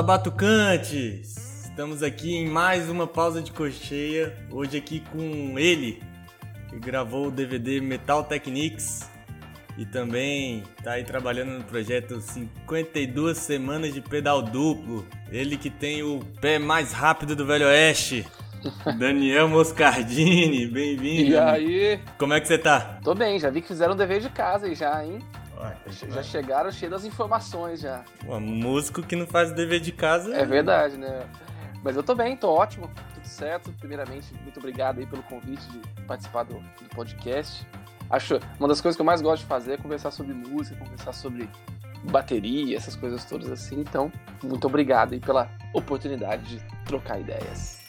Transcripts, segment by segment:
Fala, Batucantes! Estamos aqui em mais uma pausa de cocheia. Hoje aqui com ele, que gravou o DVD Metal Techniques e também está aí trabalhando no projeto 52 Semanas de Pedal Duplo. Ele que tem o pé mais rápido do Velho Oeste. Daniel Moscardini, bem-vindo. E aí? Como é que você tá? Tô bem, já vi que fizeram o dever de casa aí já, hein? Já chegaram cheios das informações já. Um músico que não faz o dever de casa. É verdade, né? Mas eu tô bem, tô ótimo, tudo certo. Primeiramente, muito obrigado aí pelo convite de participar do, do podcast. Acho uma das coisas que eu mais gosto de fazer é conversar sobre música, conversar sobre bateria, essas coisas todas assim. Então, muito obrigado aí pela oportunidade de trocar ideias.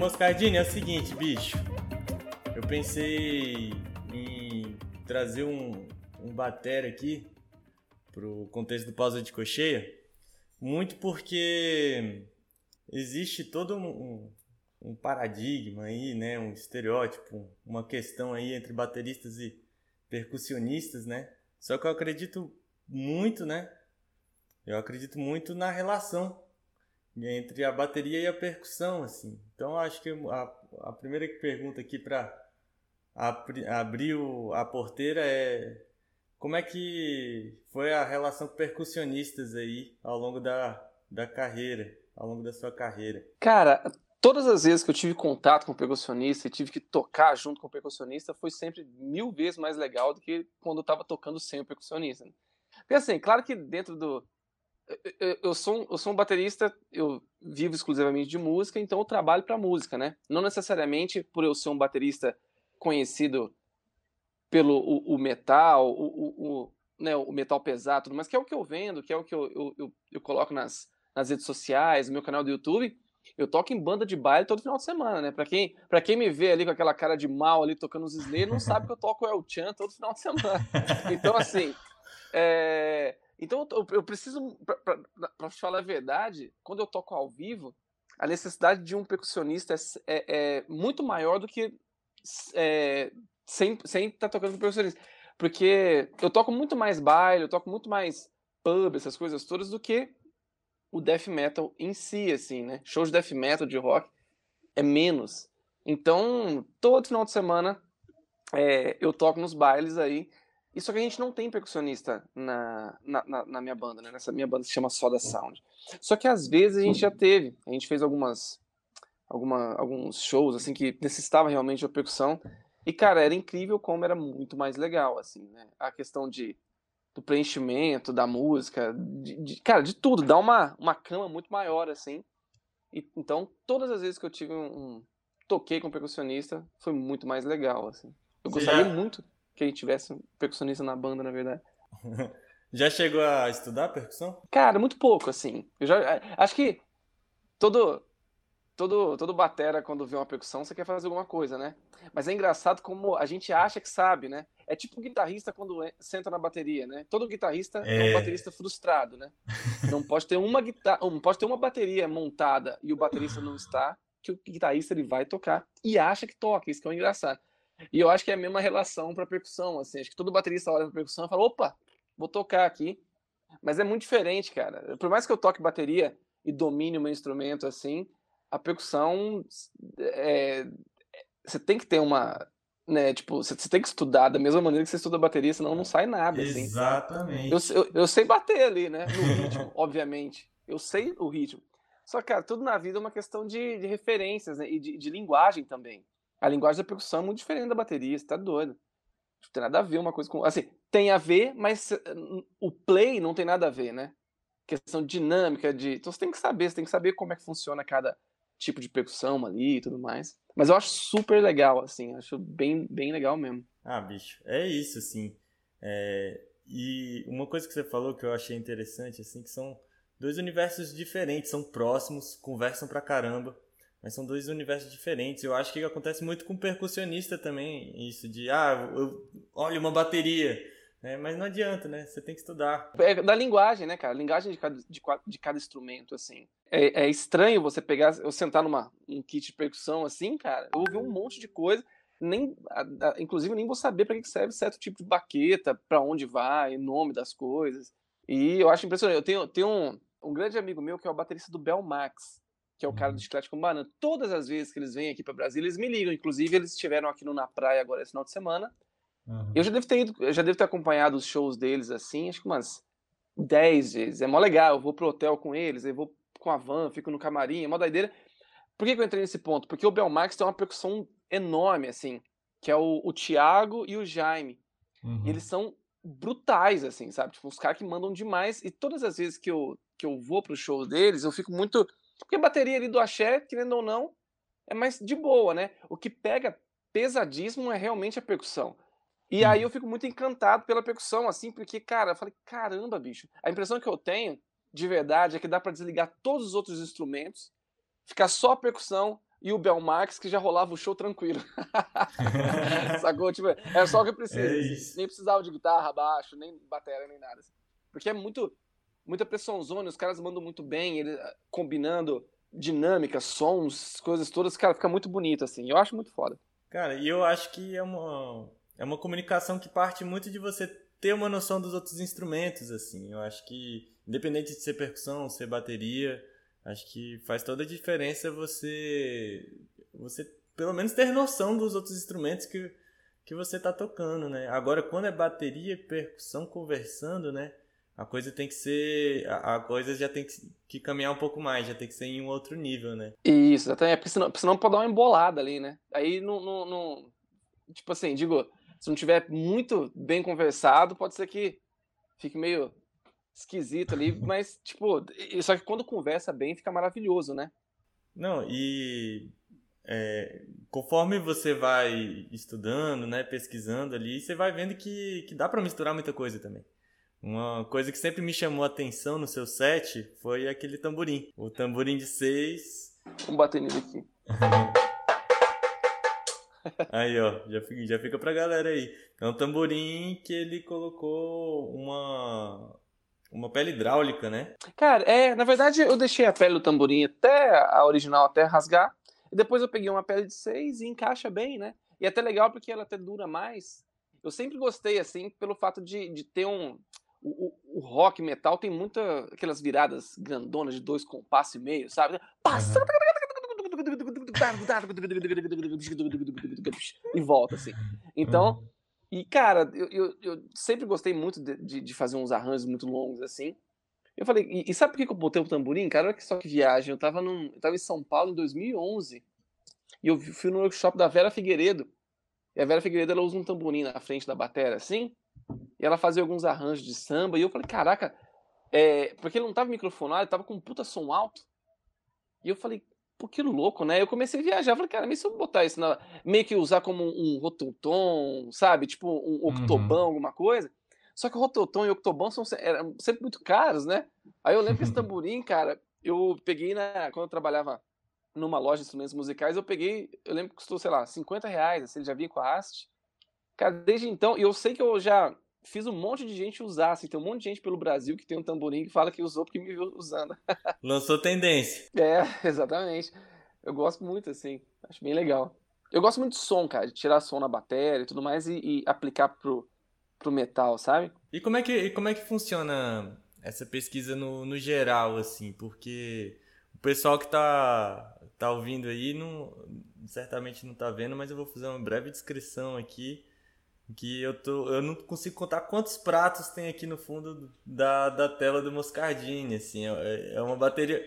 Moscardini, é o seguinte, bicho. Eu pensei em trazer um, um bater aqui pro contexto do pausa de cocheia, muito porque existe todo um, um, paradigma aí, né, um estereótipo, uma questão aí entre bateristas e percussionistas, né? Só que eu acredito muito, né? Eu acredito muito na relação entre a bateria e a percussão, assim. Então acho que a, a primeira pergunta aqui para abrir a porteira é como é que foi a relação com percussionistas aí ao longo da, da carreira, ao longo da sua carreira? Cara, todas as vezes que eu tive contato com o percussionista e tive que tocar junto com o percussionista foi sempre mil vezes mais legal do que quando eu estava tocando sem o percussionista. Né? Porque assim, claro que dentro do. Eu, sou um, eu sou um baterista, eu vivo exclusivamente de música, então eu trabalho para música, né? Não necessariamente por eu ser um baterista conhecido pelo o, o metal, o, o, o, né, o metal pesado, tudo, mas que é o que eu vendo, que é o que eu, eu, eu, eu coloco nas, nas redes sociais, no meu canal do YouTube, eu toco em banda de baile todo final de semana, né? Pra quem, pra quem me vê ali com aquela cara de mal ali tocando os Slayer, não sabe que eu toco El Chan todo final de semana. Então, assim, é... então eu, eu preciso, pra, falar a verdade, quando eu toco ao vivo, a necessidade de um percussionista é, é, é muito maior do que é, sem estar tá tocando com percussionista. Porque eu toco muito mais baile, eu toco muito mais pub, essas coisas todas, do que o death metal em si, assim, né? Shows de death metal, de rock, é menos. Então, todo final de semana é, eu toco nos bailes aí. E só que a gente não tem percussionista na, na, na, na minha banda, né? Nessa minha banda se chama Soda Sound. Só que às vezes a gente já teve. A gente fez algumas, alguma, alguns shows, assim, que necessitava realmente de percussão. E, cara, era incrível como era muito mais legal, assim, né? A questão de, do preenchimento, da música, de, de, cara, de tudo. Dá uma, uma cama muito maior, assim. E, então, todas as vezes que eu tive um, um toquei com um percussionista, foi muito mais legal, assim. Eu gostaria já... muito que gente tivesse um percussionista na banda, na verdade. já chegou a estudar percussão? Cara, muito pouco, assim. Eu já acho que todo todo, todo batera, quando vê uma percussão, você quer fazer alguma coisa, né? Mas é engraçado como a gente acha que sabe, né? É tipo um guitarrista quando senta na bateria, né? Todo guitarrista é, é um baterista frustrado, né? Não pode ter uma guitarra, não pode ter uma bateria montada e o baterista não está, que o guitarrista ele vai tocar e acha que toca, isso que é engraçado. E eu acho que é a mesma relação para percussão, assim, acho que todo baterista olha para percussão e fala, opa, vou tocar aqui. Mas é muito diferente, cara. Por mais que eu toque bateria e domine o meu instrumento assim, a percussão é, você tem que ter uma né, tipo, você, tem que estudar da mesma maneira que você estuda bateria, senão não sai nada. Assim. Exatamente. Eu, eu, eu, sei bater ali, né? No ritmo, obviamente. Eu sei o ritmo. Só que, cara, tudo na vida é uma questão de, de referências né? e de, de, linguagem também. A linguagem da percussão é muito diferente da bateria, você tá doido. Não tem nada a ver uma coisa com. Assim, tem a ver, mas o play não tem nada a ver, né? Questão dinâmica de. Então você tem que saber, você tem que saber como é que funciona cada tipo de percussão ali e tudo mais. Mas eu acho super legal, assim, acho bem, bem legal mesmo. Ah, bicho, é isso, assim. É... E uma coisa que você falou que eu achei interessante, assim, que são dois universos diferentes, são próximos, conversam pra caramba, mas são dois universos diferentes. Eu acho que acontece muito com percussionista também, isso de, ah, eu, olha uma bateria, é, mas não adianta, né? Você tem que estudar. É da linguagem, né, cara? Linguagem de cada, de, de cada instrumento, assim. É, é, estranho você pegar, eu sentar numa um kit de percussão assim, cara, eu ouvi um monte de coisa. nem, inclusive, nem vou saber para que serve certo tipo de baqueta, para onde vai, nome das coisas. E eu acho impressionante. Eu tenho, tenho um, um grande amigo meu que é o baterista do Bel Max, que é o cara do uhum. Chiclete com Banana. Todas as vezes que eles vêm aqui para Brasília, eles me ligam. Inclusive, eles estiveram aqui no Na Praia agora esse final de semana. Uhum. Eu já devo ter ido, eu já devo ter acompanhado os shows deles assim, acho que umas 10 vezes. É mó legal. Eu vou pro hotel com eles, eu vou com a van, fico no camarim, é mó doideira. Por que, que eu entrei nesse ponto? Porque o Belmax tem uma percussão enorme, assim, que é o, o Thiago e o Jaime. Uhum. eles são brutais, assim, sabe? Tipo, uns caras que mandam demais. E todas as vezes que eu, que eu vou pro show deles, eu fico muito. Porque a bateria ali do axé, querendo ou não, é mais de boa, né? O que pega pesadíssimo é realmente a percussão. E aí eu fico muito encantado pela percussão, assim, porque, cara, eu falei, caramba, bicho. A impressão que eu tenho, de verdade, é que dá para desligar todos os outros instrumentos, ficar só a percussão e o Belmax, que já rolava o show tranquilo. Sacou? Tipo, é só o que eu preciso. É nem precisava de guitarra, baixo, nem bateria, nem nada. Assim. Porque é muito, muita pressão zona, os caras mandam muito bem, ele, ah, combinando dinâmica, sons, coisas todas, cara, fica muito bonito, assim. Eu acho muito foda. Cara, e eu acho que é uma é uma comunicação que parte muito de você ter uma noção dos outros instrumentos, assim. Eu acho que, independente de ser percussão, ser bateria, acho que faz toda a diferença você, você pelo menos ter noção dos outros instrumentos que, que você está tocando, né? Agora, quando é bateria e percussão conversando, né? A coisa tem que ser. A, a coisa já tem que, que, caminhar um pouco mais, já tem que ser em um outro nível, né? Isso, até porque senão, senão pode dar uma embolada ali, né? Aí não. não, não tipo assim, digo, se não tiver muito bem conversado, pode ser que fique meio esquisito ali, mas, tipo, só que quando conversa bem, fica maravilhoso, né? Não, e é, conforme você vai estudando, né, pesquisando ali, você vai vendo que, que dá para misturar muita coisa também. Uma coisa que sempre me chamou a atenção no seu set foi aquele tamborim. O tamborim de seis. Vamos bater nele aqui. Aí, ó, já fica, já fica pra galera aí. É um tamborim que ele colocou uma uma pele hidráulica, né? Cara, é, na verdade eu deixei a pele do tamborim até a original até rasgar, e depois eu peguei uma pele de seis e encaixa bem, né? E é até legal porque ela até dura mais. Eu sempre gostei assim pelo fato de, de ter um o, o, rock metal tem muita aquelas viradas grandonas de dois compassos e meio, sabe? Passa, uhum e volta, assim. Então, e cara, eu, eu, eu, sempre gostei muito de, de, de, fazer uns arranjos muito longos, assim. Eu falei, e, e sabe por que eu botei o tamborim? Cara, olha que só que viagem. Eu tava, num, eu tava em São Paulo em 2011 e eu fui no workshop da Vera Figueiredo. E a Vera Figueiredo, ela usa um tamborim na frente da bateria, assim, e ela fazia alguns arranjos de samba, e eu falei, caraca, é, porque ele não tava microfonado, ele tava com um puta som alto. E eu falei, pô, que louco, né? Eu comecei a viajar, falei, cara, mas se eu botar isso na. meio que usar como um rototom, sabe? Tipo um octobão, uhum. alguma coisa. Só que o rototom e o octobão são sempre muito caros, né? Aí eu lembro que esse tamborim, cara, eu peguei na. Quando eu trabalhava numa loja de instrumentos musicais, eu peguei, eu lembro que custou, sei lá, 50 reais, assim, ele já vinha com a haste. Cara, desde então, e eu sei que eu já fiz um monte de gente usar, assim, tem um monte de gente pelo Brasil que tem um tamborim que fala que usou porque me viu usando. Lançou tendência. É, exatamente. Eu gosto muito, assim, acho bem legal. Eu gosto muito de som, cara, de tirar som na bateria e tudo mais e, e aplicar pro, pro metal, sabe? E como é que, como é que funciona essa pesquisa no, no geral, assim? Porque o pessoal que tá, tá ouvindo aí não, certamente não tá vendo, mas eu vou fazer uma breve descrição aqui que eu tô eu não consigo contar quantos pratos tem aqui no fundo da, da tela do Moscardini, assim, é, é uma bateria,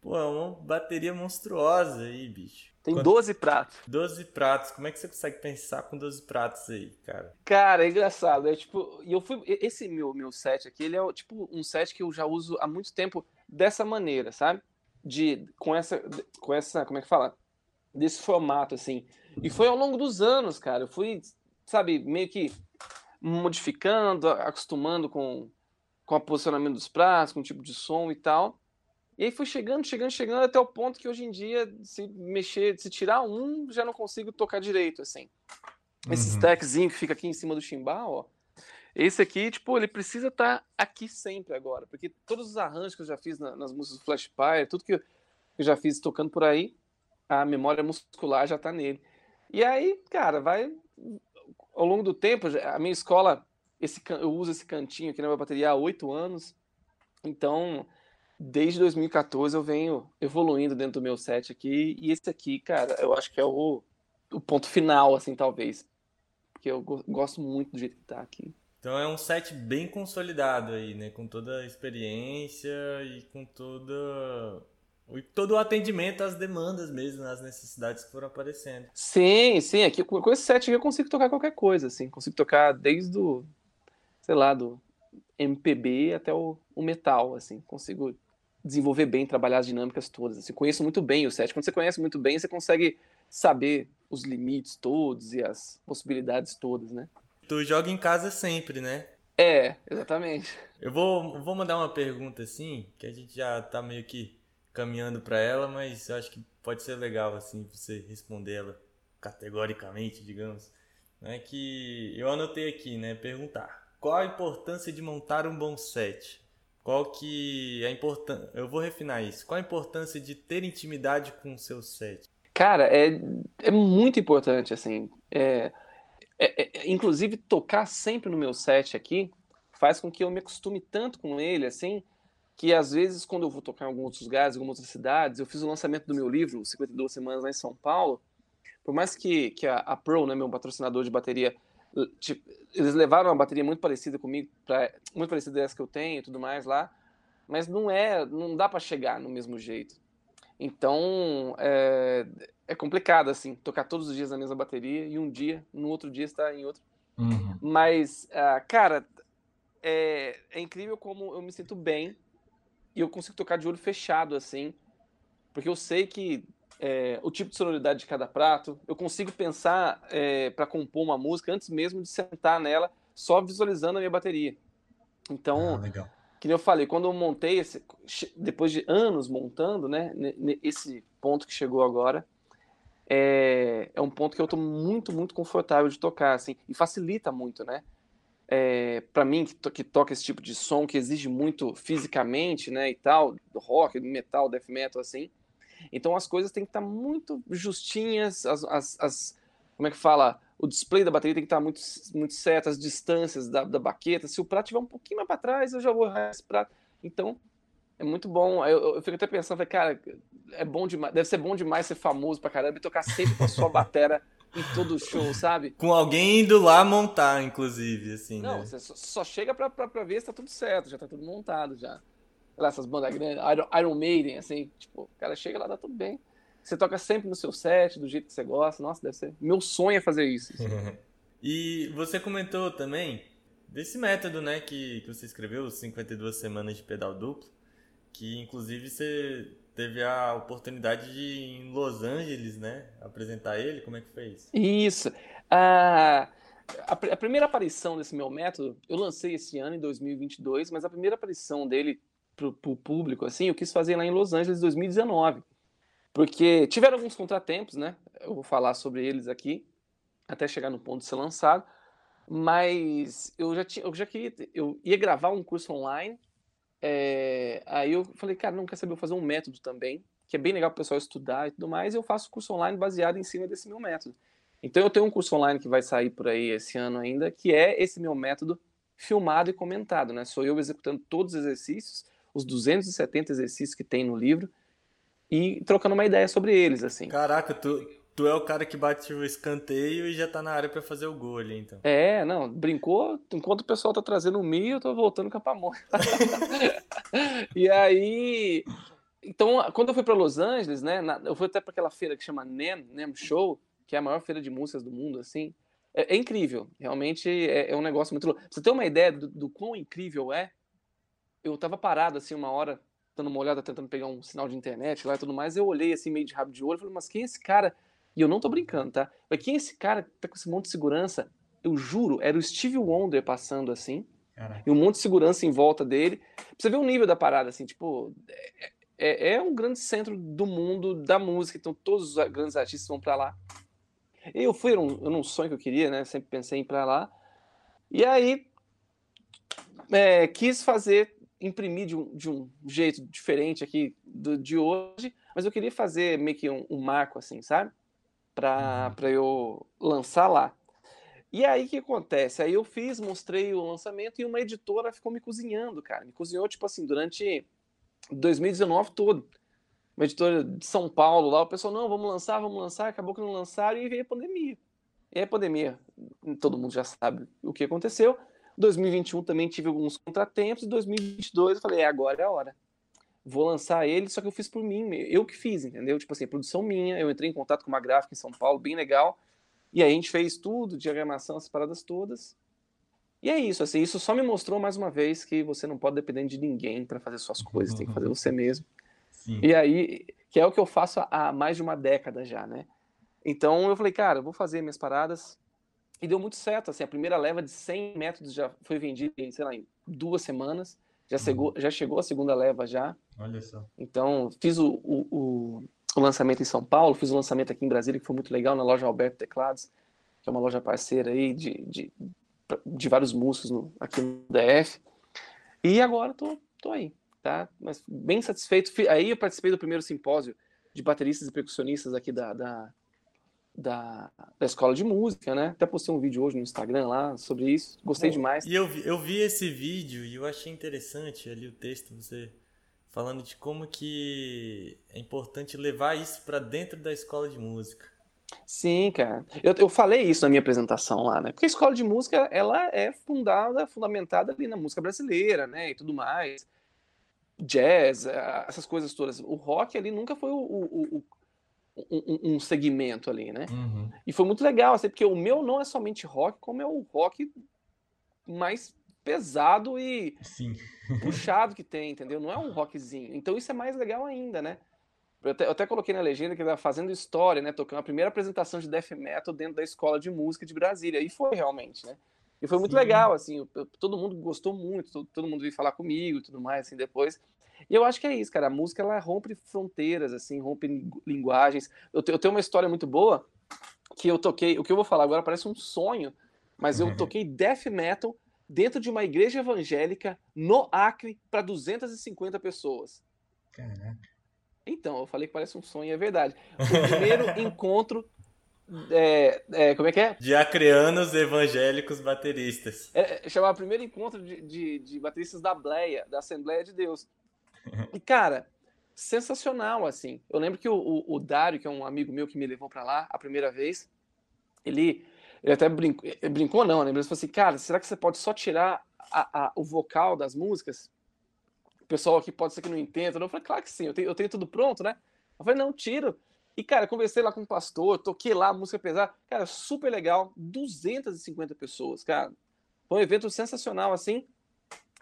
pô, é uma bateria monstruosa aí, bicho. Tem Quanto... 12 pratos. 12 pratos. Como é que você consegue pensar com 12 pratos aí, cara? Cara, é engraçado. É tipo, e eu fui esse meu meu set aqui, ele é tipo um set que eu já uso há muito tempo dessa maneira, sabe? De com essa com essa, como é que fala? Desse formato assim. E foi ao longo dos anos, cara. Eu fui sabe, meio que modificando, acostumando com, com o posicionamento dos pratos, com o tipo de som e tal. E aí foi chegando, chegando, chegando até o ponto que hoje em dia, se mexer, se tirar um, já não consigo tocar direito, assim. Esse uhum. stackzinho que fica aqui em cima do chimbal, ó. Esse aqui, tipo, ele precisa estar tá aqui sempre agora, porque todos os arranjos que eu já fiz na, nas músicas do Flash Pyre, tudo que eu, que eu já fiz tocando por aí, a memória muscular já tá nele. E aí, cara, vai ao longo do tempo, a minha escola, esse, eu uso esse cantinho aqui na minha bateria há oito anos. Então, desde 2014 eu venho evoluindo dentro do meu set aqui. E esse aqui, cara, eu acho que é o, o ponto final, assim, talvez. Porque eu gosto muito do jeito que tá aqui. Então é um set bem consolidado aí, né? Com toda a experiência e com toda todo o atendimento às demandas mesmo, às necessidades que foram aparecendo. Sim, sim. Aqui com esse set aqui eu consigo tocar qualquer coisa, assim. Consigo tocar desde o, sei lá, do MPB até o, o metal, assim. Consigo desenvolver bem, trabalhar as dinâmicas todas. Assim. Conheço muito bem o set. Quando você conhece muito bem, você consegue saber os limites todos e as possibilidades todas, né? Tu joga em casa sempre, né? É, exatamente. Eu vou, vou mandar uma pergunta assim, que a gente já tá meio que caminhando para ela, mas eu acho que pode ser legal assim você responder ela categoricamente, digamos. Né, que eu anotei aqui, né, perguntar. Qual a importância de montar um bom set? Qual que é a importância? Eu vou refinar isso. Qual a importância de ter intimidade com o seu set? Cara, é, é muito importante, assim. É, é, é, inclusive, tocar sempre no meu set aqui faz com que eu me acostume tanto com ele, assim, que às vezes, quando eu vou tocar em alguns outros lugares, em algumas outras cidades, eu fiz o lançamento do meu livro, 52 Semanas lá em São Paulo, por mais que, que a, a Pro, né, meu patrocinador de bateria, tipo, eles levaram uma bateria muito parecida comigo, pra, muito parecida dessa que eu tenho e tudo mais lá, mas não é, não dá para chegar no mesmo jeito. Então, é, é, complicado, assim, tocar todos os dias na mesma bateria e um dia, no outro dia, estar em outro. Uhum. Mas, uh, cara, é, é incrível como eu me sinto bem e eu consigo tocar de olho fechado, assim, porque eu sei que é, o tipo de sonoridade de cada prato, eu consigo pensar é, para compor uma música antes mesmo de sentar nela, só visualizando a minha bateria. Então, ah, que eu falei, quando eu montei, esse, depois de anos montando, né, esse ponto que chegou agora, é, é um ponto que eu estou muito, muito confortável de tocar, assim, e facilita muito, né? É, para mim, que, to, que, toca esse tipo de som, que exige muito fisicamente, né, e tal, do rock, do metal, death metal, assim. Então as coisas têm que estar tá muito justinhas, as, as, as, como é que fala? O display da bateria tem que estar tá muito, muito certo, as distâncias da, da baqueta. Se o prato estiver um pouquinho mais para trás, eu já vou errar esse prato. Então, é muito bom. Eu, eu fico até pensando, cara, é bom demais, deve ser bom demais ser famoso pra caramba e tocar sempre com a sua batera em todo show, sabe? Com alguém indo lá montar, inclusive, assim. Não, né? você só chega pra, pra, pra, ver se tá tudo certo, já tá tudo montado já. Lá, essas bandas grandes, Iron, Iron Maiden, assim, tipo, o cara chega lá, dá tudo bem. Você toca sempre no seu set, do jeito que você gosta. Nossa, deve ser. Meu sonho é fazer isso. e você comentou também desse método, né, que, que você escreveu, 52 semanas de pedal duplo, que inclusive você teve a oportunidade de ir em Los Angeles, né? Apresentar ele, como é que foi isso? Isso. a, a, primeira aparição desse meu método, eu lancei esse ano, em 2022, mas a primeira aparição dele para o público, assim, eu quis fazer lá em Los Angeles em 2019. Porque tiveram alguns contratempos, né? Eu vou falar sobre eles aqui, até chegar no ponto de ser lançado. Mas eu já, tinha, eu já queria, eu ia gravar um curso online é, aí eu falei, cara, não quer saber, eu vou fazer um método também, que é bem legal para o pessoal estudar e tudo mais, e eu faço curso online baseado em cima desse meu método. Então eu tenho um curso online que vai sair por aí esse ano ainda, que é esse meu método filmado e comentado, né? Sou eu executando todos os exercícios, os 270 exercícios que tem no livro, e trocando uma ideia sobre eles, assim. Caraca, tu, Tu é o cara que bate o escanteio e já tá na área para fazer o gol ali, então. É, não, brincou. Enquanto o pessoal tá trazendo o meio, eu tô voltando com a pamonha. e aí. Então, quando eu fui para Los Angeles, né, eu fui até para aquela feira que chama NEM, NEM Show, que é a maior feira de músicas do mundo, assim. É, é incrível, realmente é, é, um negócio muito louco. Você ter uma ideia do, do quão incrível é, eu tava parado, assim, uma hora, dando uma olhada, tentando pegar um sinal de internet lá e tudo mais, eu olhei, assim, meio de rabo de olho, falei, mas quem é esse cara e eu não tô brincando, tá? Mas quem é esse cara que tá com esse monte de segurança? Eu juro, era o Steve Wonder passando assim. Caraca. E um monte de segurança em volta dele. Pra você ver o nível da parada, assim, tipo. É, é, é um grande centro do mundo da música, então todos os grandes artistas vão para lá. Eu fui, era um, era um sonho que eu queria, né? Sempre pensei em ir pra lá. E aí, é, quis fazer, imprimir de um, de um jeito diferente aqui do, de hoje, mas eu queria fazer meio que um, um marco, assim, sabe? Para uhum. eu lançar lá. E aí o que acontece? Aí eu fiz, mostrei o lançamento e uma editora ficou me cozinhando, cara. Me cozinhou, tipo assim, durante 2019 todo. Uma editora de São Paulo lá, o pessoal, não, vamos lançar, vamos lançar, acabou que não lançaram e veio a pandemia. E a pandemia, todo mundo já sabe o que aconteceu. 2021 também tive alguns contratempos, e 2022 eu falei, é, agora é a hora. Vou lançar ele, só que eu fiz por mim, eu que fiz, entendeu? Tipo assim, produção minha, eu entrei em contato com uma gráfica em São Paulo, bem legal, e aí a gente fez tudo, diagramação, as paradas todas. E é isso, assim, isso só me mostrou mais uma vez que você não pode depender de ninguém para fazer suas coisas, uhum. tem que fazer você mesmo. Sim. E aí, que é o que eu faço há mais de uma década já, né? Então eu falei, cara, eu vou fazer minhas paradas. E deu muito certo, assim, a primeira leva de 100 métodos já foi vendida em, sei lá, em duas semanas. Já, uhum. chegou, já chegou a segunda leva já. Olha só. Então, fiz o, o, o lançamento em São Paulo, fiz o lançamento aqui em Brasília, que foi muito legal, na loja Alberto Teclados, que é uma loja parceira aí de, de, de vários músicos no, aqui no DF. E agora tô, tô aí, tá? Mas bem satisfeito. Aí eu participei do primeiro simpósio de bateristas e percussionistas aqui da, da, da, da escola de música, né? Até postei um vídeo hoje no Instagram lá sobre isso. Gostei demais. E eu vi, eu vi esse vídeo e eu achei interessante ali o texto, você falando de como que é importante levar isso para dentro da escola de música. Sim, cara. Eu, eu falei isso na minha apresentação lá, né? Porque a escola de música, ela é fundada, fundamentada ali na música brasileira, né? E tudo mais. Jazz, essas coisas todas. O rock ali nunca foi o, o, o um, um, segmento ali, né? Uhum. E foi muito legal, assim, porque o meu não é somente rock, como é o rock mais pesado e Sim. puxado que tem, entendeu? Não é um rockzinho. Então isso é mais legal ainda, né? Eu até, eu até coloquei na legenda que ele fazendo história, né? Tocando a primeira apresentação de death metal dentro da escola de música de Brasília. E foi realmente, né? E foi muito Sim. legal, assim. Eu, todo mundo gostou muito, todo, todo mundo veio falar comigo e tudo mais, assim, depois. E eu acho que é isso, cara. A música, ela rompe fronteiras, assim, rompe linguagens. Eu, eu tenho uma história muito boa que eu toquei... O que eu vou falar agora parece um sonho, mas eu uhum. toquei death metal dentro de uma igreja evangélica no Acre para 250 pessoas. Caraca. Então, eu falei que parece um sonho, é verdade. O primeiro encontro. É, é, como é que é? De acreanos evangélicos bateristas. É, é chamava primeiro encontro de, de, de bateristas da Bleia, da Assembleia de Deus. E, cara, sensacional, assim. Eu lembro que o, o, o Dário, que é um amigo meu que me levou para lá a primeira vez, ele ele até brincou, brincou não, né? Ele falou assim, cara, será que você pode só tirar a, a, o vocal das músicas? O pessoal aqui pode ser que não entenda. Eu falei, claro que sim, eu tenho, eu tenho tudo pronto, né? Eu falei, não, tiro. E, cara, conversei lá com o pastor, toquei lá música pesada. Cara, super legal. 250 pessoas, cara. Foi um evento sensacional, assim.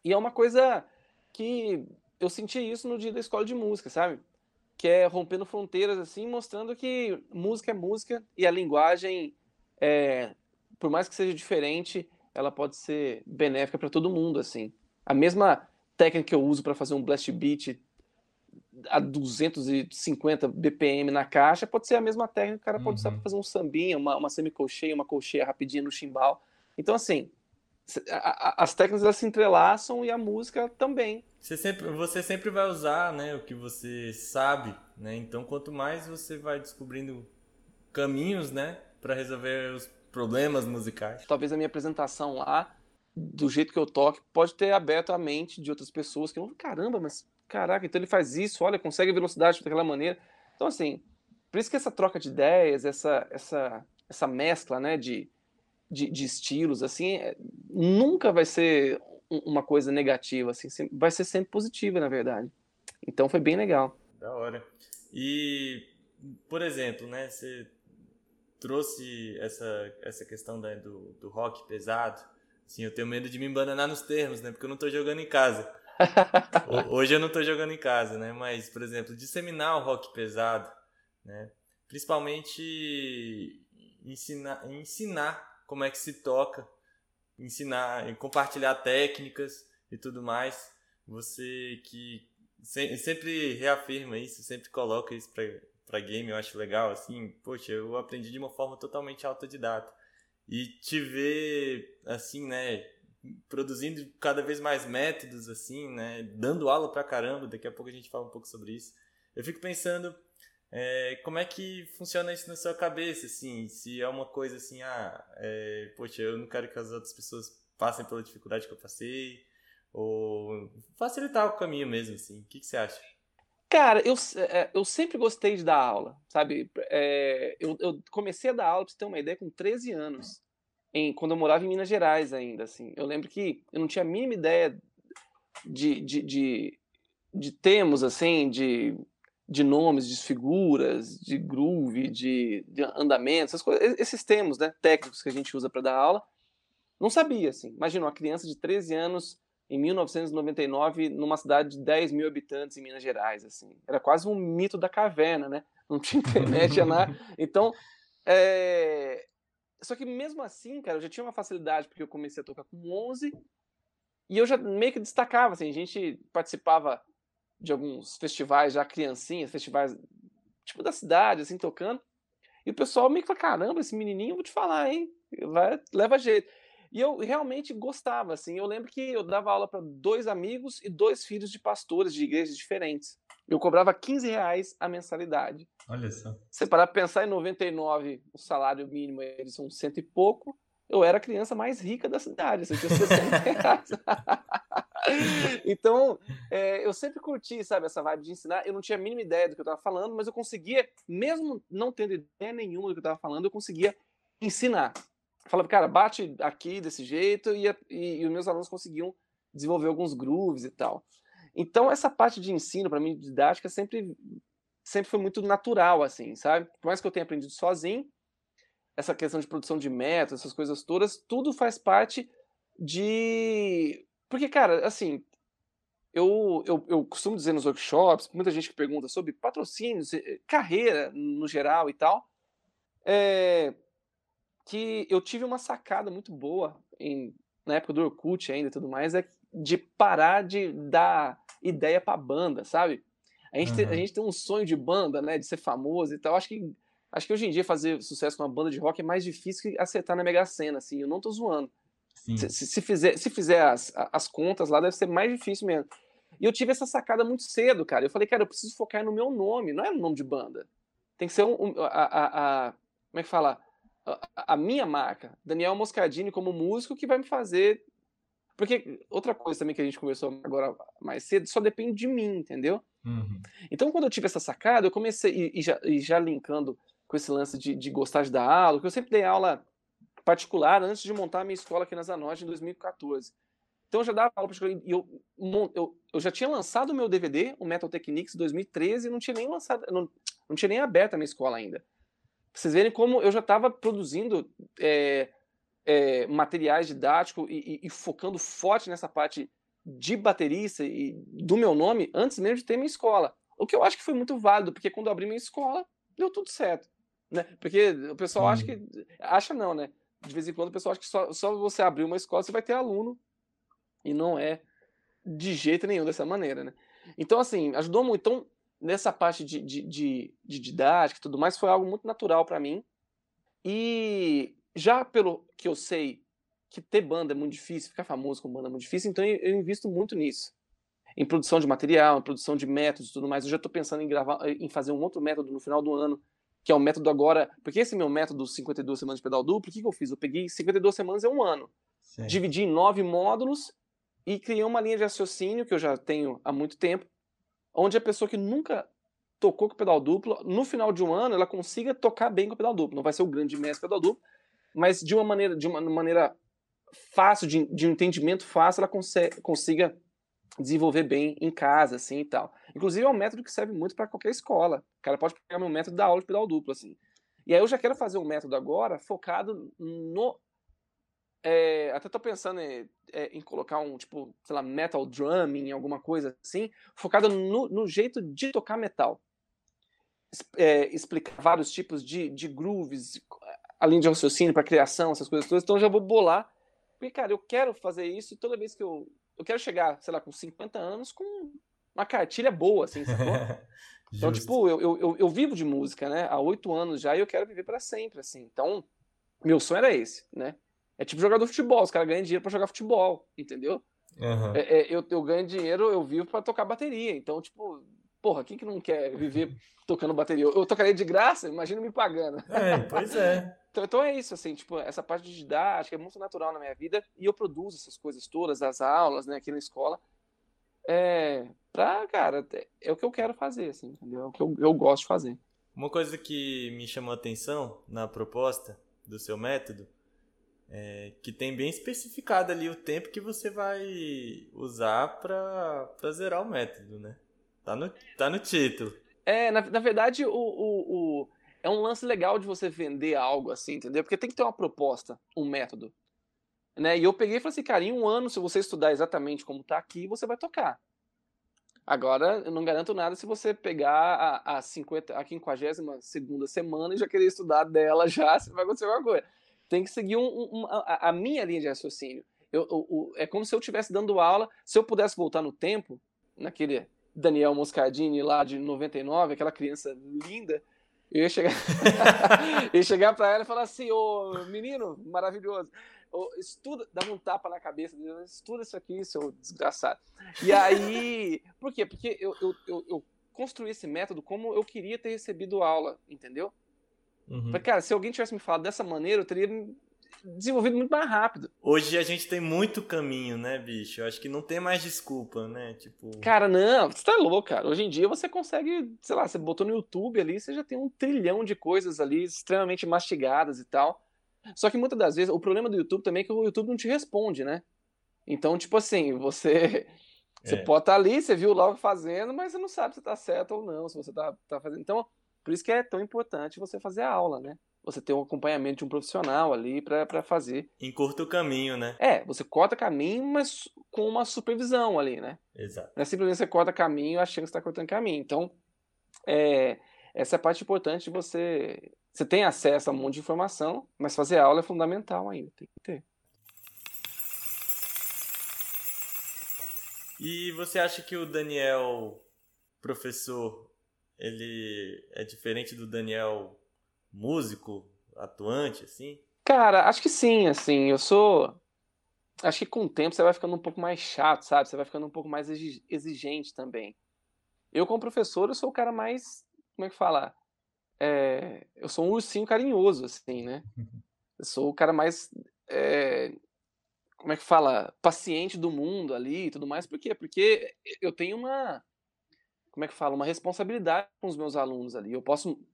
E é uma coisa que eu senti isso no dia da escola de música, sabe? Que é rompendo fronteiras, assim, mostrando que música é música e a linguagem é, por mais que seja diferente, ela pode ser benéfica para todo mundo, assim. A mesma técnica que eu uso para fazer um blast beat a 250 BPM na caixa, pode ser a mesma técnica que o cara pode usar para uhum. fazer um sambinha, uma, uma semicolcheia, uma colcheia rapidinha no chimbal. Então, assim, as técnicas elas se entrelaçam e a música também. Você sempre, você sempre vai usar né, o que você sabe, né? Então, quanto mais você vai descobrindo caminhos, né, para resolver os problemas musicais. Talvez a minha apresentação lá, do jeito que eu toco, pode ter aberto a mente de outras pessoas que vão, caramba, mas caraca, então ele faz isso, olha, consegue velocidade daquela maneira. Então, assim, por isso que essa troca de ideias, essa, essa, essa mescla, né, de, de, de estilos, assim, é, nunca vai ser uma coisa negativa, assim, vai ser sempre positiva, na verdade. Então foi bem legal. Da hora. E, por exemplo, né, você trouxe essa, essa questão da, do, do rock pesado. Sim, eu tenho medo de me embananar nos termos, né? Porque eu não estou jogando em casa. Hoje eu não estou jogando em casa, né? Mas, por exemplo, disseminar o rock pesado, né? Principalmente ensinar, ensinar como é que se toca, ensinar, compartilhar técnicas e tudo mais. Você que sempre reafirma isso, sempre coloca isso para para game, eu acho legal, assim, poxa, eu aprendi de uma forma totalmente autodidata. E te ver, assim, né, produzindo cada vez mais métodos, assim, né, dando aula pra caramba, daqui a pouco a gente fala um pouco sobre isso. Eu fico pensando, É, como é que funciona isso na sua cabeça, assim? Se é uma coisa assim, ah, é, poxa, eu não quero que as outras pessoas passem pela dificuldade que eu passei, ou facilitar o caminho mesmo, assim. O que, que você acha? Cara, eu, é, eu sempre gostei de dar aula, sabe? É, eu, eu, comecei a dar aula, pra você ter uma ideia, com 13 anos, em, quando eu morava em Minas Gerais ainda, assim. Eu lembro que eu não tinha a mínima ideia de, de, de, de termos, assim, de de nomes, de figuras, de groove, de, de andamento, essas coisas, esses termos né, técnicos que a gente usa para dar aula, não sabia, assim. Imagina, uma criança de 13 anos em 1999 numa cidade de 10 mil habitantes em Minas Gerais, assim. Era quase um mito da caverna, né? Não tinha internet, nada. Então, é... Só que mesmo assim, cara, eu já tinha uma facilidade, porque eu comecei a tocar com 11 e eu já meio que destacava, assim, a gente participava de alguns festivais já criancinhas, festivais tipo da cidade, assim, tocando. E o pessoal meio que fala, caramba, esse menininho, vou te falar, hein? Vai, leva jeito. E eu realmente gostava, assim. Eu lembro que eu dava aula para dois amigos e dois filhos de pastores de igrejas diferentes. Eu cobrava 15 reais a mensalidade. Olha só. Você parar pra pensar em 99, o salário mínimo eles são cento e pouco. Eu era a criança mais rica da cidade, assim, eu tinha 60 reais. então, é, eu sempre curti, sabe, essa vibe de ensinar. Eu não tinha a mínima ideia do que eu estava falando, mas eu conseguia, mesmo não tendo ideia nenhuma do que eu estava falando, eu conseguia ensinar. Eu falava, cara, bate aqui desse jeito, e, e, e os meus alunos conseguiam desenvolver alguns grooves e tal. Então, essa parte de ensino, para mim, didática, sempre, sempre foi muito natural, assim, sabe? Por mais que eu tenha aprendido sozinho, essa questão de produção de métodos, essas coisas todas, tudo faz parte de porque, cara, assim, eu, eu, eu costumo dizer nos workshops, muita gente que pergunta sobre patrocínios, eh, carreira no geral e tal, é, que eu tive uma sacada muito boa em, na época do Orkut ainda e tudo mais, é de parar de dar ideia pra banda, sabe? A gente, uhum. tem, a gente tem um sonho de banda, né, de ser famoso e tal. Acho que, acho que hoje em dia fazer sucesso com uma banda de rock é mais difícil que acertar na Mega Sena, assim. Eu não tô zoando. Se, se, fizer, se fizer as, as contas lá, deve ser mais difícil mesmo. E eu tive essa sacada muito cedo, cara. Eu falei, cara, eu preciso focar no meu nome, não é no nome de banda. Tem que ser um, um, a, a, a, Como é que fala? A, a, minha marca. Daniel Moscardini como músico que vai me fazer. Porque outra coisa também que a gente conversou agora mais cedo, só depende de mim, entendeu? Uhum. Então, quando eu tive essa sacada, eu comecei, e, e, já, e já linkando com esse lance de, de gostar de dar aula, que eu sempre dei aula particular antes de montar a minha escola aqui na Zanotti em 2014. Então eu já dava aula particular e eu, eu, eu já tinha lançado o meu DVD, o Metal Techniques, em 2013 e não tinha nem lançado, não, não tinha nem aberto a minha escola ainda. Pra vocês verem como eu já estava produzindo é, é, materiais didáticos e, e, e, focando forte nessa parte de baterista e do meu nome antes mesmo de ter minha escola. O que eu acho que foi muito válido, porque quando eu abri minha escola, deu tudo certo. Né? Porque o pessoal acha que. Acha não, né? de vez em quando o pessoal acha que só, só você abrir uma escola você vai ter aluno. E não é de jeito nenhum dessa maneira, né? Então, assim, ajudou muito. Então, nessa parte de, de, de, de didática e tudo mais, foi algo muito natural para mim. E já pelo que eu sei que ter banda é muito difícil, ficar famoso com banda é muito difícil, então eu invisto muito nisso. Em produção de material, em produção de métodos e tudo mais. Eu já estou pensando em gravar, em fazer um outro método no final do ano que é o método agora. Porque esse meu método, 52 semanas de pedal duplo, o que, que eu fiz? Eu peguei 52 semanas é um ano. Sim. Dividi em nove módulos e criei uma linha de raciocínio que eu já tenho há muito tempo, onde a pessoa que nunca tocou com pedal duplo, no final de um ano, ela consiga tocar bem com o pedal duplo. Não vai ser o grande mestre pedal duplo, mas de uma maneira, de uma maneira fácil, de, de um entendimento fácil, ela consiga desenvolver bem em casa, assim e tal. Inclusive é um método que serve muito para qualquer escola. O cara pode pegar meu método da aula de pedal duplo, assim. E aí eu já quero fazer um método agora focado no. É, até tô pensando em, é, em, colocar um, tipo, sei lá, metal drumming, alguma coisa assim, focado no, no jeito de tocar metal. É, explicar vários tipos de, de grooves, além de raciocínio para criação, essas coisas todas. Então eu já vou bolar. Porque, cara, eu quero fazer isso e toda vez que eu, eu quero chegar, sei lá, com 50 anos com uma cartilha boa, assim, sacou? então, tipo, eu, eu, eu, vivo de música, né? Há oito anos já e eu quero viver para sempre, assim. Então, meu sonho era esse, né? É tipo jogador de futebol, os caras ganham dinheiro para jogar futebol, entendeu? Uhum. É, é, eu, eu ganho dinheiro, eu vivo para tocar bateria. Então, tipo, Porra, quem que não quer viver tocando bateria? Eu, eu tocaria de graça, imagina me pagando. É, pois é. Então, então é isso, assim, tipo, essa parte de didática é muito natural na minha vida e eu produzo essas coisas todas, as aulas, né, aqui na escola, é, pra, cara, é o que eu quero fazer, assim, entendeu? É o que eu, eu gosto de fazer. Uma coisa que me chamou a atenção na proposta do seu método é que tem bem especificado ali o tempo que você vai usar para zerar o método, né? Tá no, tá no título. É, na, na verdade, o, o, o, é um lance legal de você vender algo assim, entendeu? Porque tem que ter uma proposta, um método. Né? E eu peguei e falei assim, cara, em um ano, se você estudar exatamente como tá aqui, você vai tocar. Agora, eu não garanto nada se você pegar a, a, 50, a 52 semana e já querer estudar dela já, se vai acontecer alguma coisa. Tem que seguir um, um, a, a, minha linha de raciocínio. Eu, eu, é como se eu estivesse dando aula, se eu pudesse voltar no tempo, naquele Daniel Moscardini lá de 99, aquela criança linda, eu ia chegar, eu ia chegar para ela e falar assim, ô menino maravilhoso, estuda, dava um tapa na cabeça dele, estuda isso aqui, seu desgraçado. E aí, por quê? Porque eu, eu, eu, eu construí esse método como eu queria ter recebido aula, entendeu? Uhum. Porque, cara, se alguém tivesse me falado dessa maneira, eu teria desenvolvido muito mais rápido. Hoje a gente tem muito caminho, né, bicho? Eu acho que não tem mais desculpa, né? Tipo. Cara, não, você tá louco, cara. Hoje em dia você consegue, sei lá, você botou no YouTube ali, você já tem um trilhão de coisas ali extremamente mastigadas e tal. Só que muitas das vezes, o problema do YouTube também é que o YouTube não te responde, né? Então, tipo assim, você. Você é. pode estar tá ali, você viu logo fazendo, mas você não sabe se está certo ou não, se você está tá fazendo. Então, por isso que é tão importante você fazer a aula, né? Você ter um acompanhamento de um profissional ali para fazer. Encurta o caminho, né? É, você corta caminho, mas com uma supervisão ali, né? Exato. Não é simplesmente você corta caminho achando que está cortando caminho. Então, é, essa é a parte importante de você. Você tem acesso a um monte de informação, mas fazer aula é fundamental ainda, tem que ter. E você acha que o Daniel, professor, ele é diferente do Daniel músico, atuante, assim? Cara, acho que sim, assim, eu sou. Acho que com o tempo você vai ficando um pouco mais chato, sabe? Você vai ficando um pouco mais exigente também. Eu, como professor, eu sou o cara mais. Como é que fala? É... eu sou um ursinho carinhoso, assim, né? Eu sou o cara mais. É... como é que fala? Paciente do mundo ali e tudo mais. Por quê? Porque eu tenho uma. Como é que fala? Uma responsabilidade com os meus alunos ali. Eu posso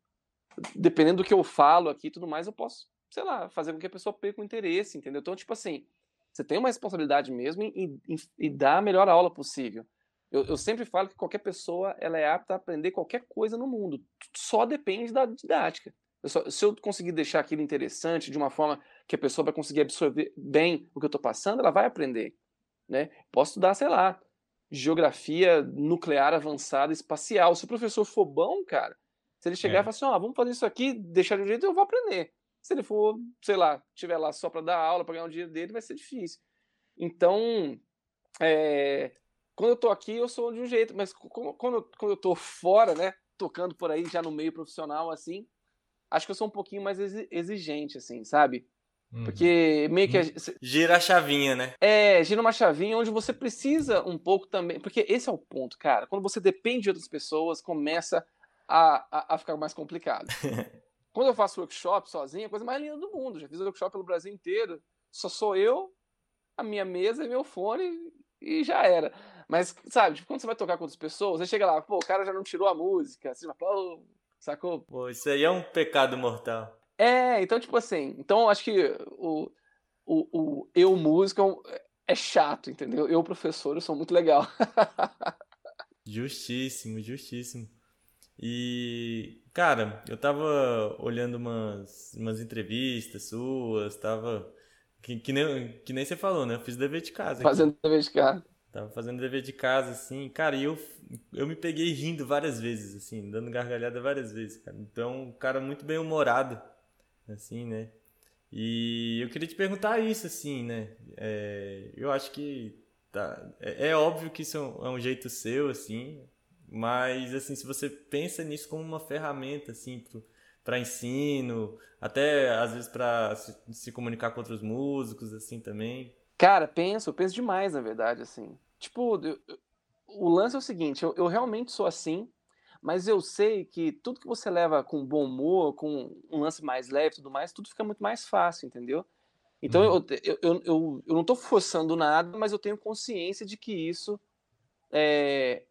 dependendo do que eu falo aqui e tudo mais, eu posso, sei lá, fazer com que a pessoa perca o interesse, entendeu? Então, tipo assim, você tem uma responsabilidade mesmo em, em, em dar a melhor aula possível. Eu, eu, sempre falo que qualquer pessoa ela é apta a aprender qualquer coisa no mundo. Só depende da didática. Eu só, se eu conseguir deixar aquilo interessante de uma forma que a pessoa vai conseguir absorver bem o que eu estou passando, ela vai aprender. Né? Posso estudar, sei lá, geografia nuclear avançada espacial. Se o professor for bom, cara, se ele chegar é. e falar assim, ó, oh, vamos fazer isso aqui, deixar de um jeito, eu vou aprender. Se ele for, sei lá, tiver lá só para dar aula, para ganhar o dinheiro dele, vai ser difícil. Então, é, quando eu tô aqui, eu sou de um jeito, mas quando, eu, quando eu tô fora, né, tocando por aí, já no meio profissional, assim, acho que eu sou um pouquinho mais exigente, assim, sabe? Uhum. Porque meio que. A... Gira a chavinha, né? É, gira uma chavinha onde você precisa um pouco também. Porque esse é o ponto, cara. Quando você depende de outras pessoas, começa a, a, a ficar mais complicado. Quando eu faço workshop sozinho, é a coisa mais linda do mundo. Já fiz workshop pelo Brasil inteiro. Só sou eu, a minha mesa e meu fone e já era. Mas, sabe, tipo, quando você vai tocar com outras pessoas, você chega lá, pô, o cara já não tirou a música, você fala, pô, sacou? Pô, isso aí é um pecado mortal. É, então, tipo assim, então acho que o, o, o eu músico é chato, entendeu? Eu professor, eu sou muito legal. justíssimo, justíssimo. E, cara, eu tava olhando umas, umas entrevistas suas, tava. Que, que, nem, que nem você falou, né? Eu fiz dever de casa. Fazendo aqui. dever de casa. Tava fazendo dever de casa, assim. Cara, e eu, eu me peguei rindo várias vezes, assim, dando gargalhada várias vezes, cara. Então, um cara muito bem humorado, assim, né? E eu queria te perguntar isso, assim, né? É, eu acho que tá, é, é óbvio que isso é um jeito seu, assim. Mas, assim, se você pensa nisso como uma ferramenta, assim, para ensino, até às vezes para se, se, comunicar com outros músicos, assim, também. Cara, penso, penso demais, na verdade, assim. Tipo, eu, o lance é o seguinte, eu, eu realmente sou assim, Mas eu sei que tudo que você leva com bom humor, com um lance mais leve e tudo mais, tudo fica muito mais fácil, entendeu? Então uhum. eu, eu, eu, eu, eu não estou forçando nada, mas eu tenho consciência de que isso é,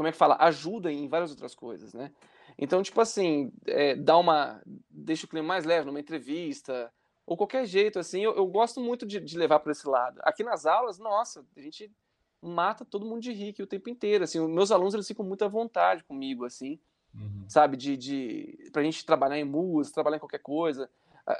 como é que fala? Ajuda em várias outras coisas, né? Então, tipo assim, é, dá uma. deixa o clima mais leve numa entrevista, ou qualquer jeito, assim, eu, eu gosto muito de, de levar para esse lado. Aqui nas aulas, nossa, a gente mata todo mundo de rir o tempo inteiro, assim, meus alunos, eles ficam muito à vontade comigo, assim, uhum. sabe, de, de, pra gente trabalhar em música, trabalhar em qualquer coisa.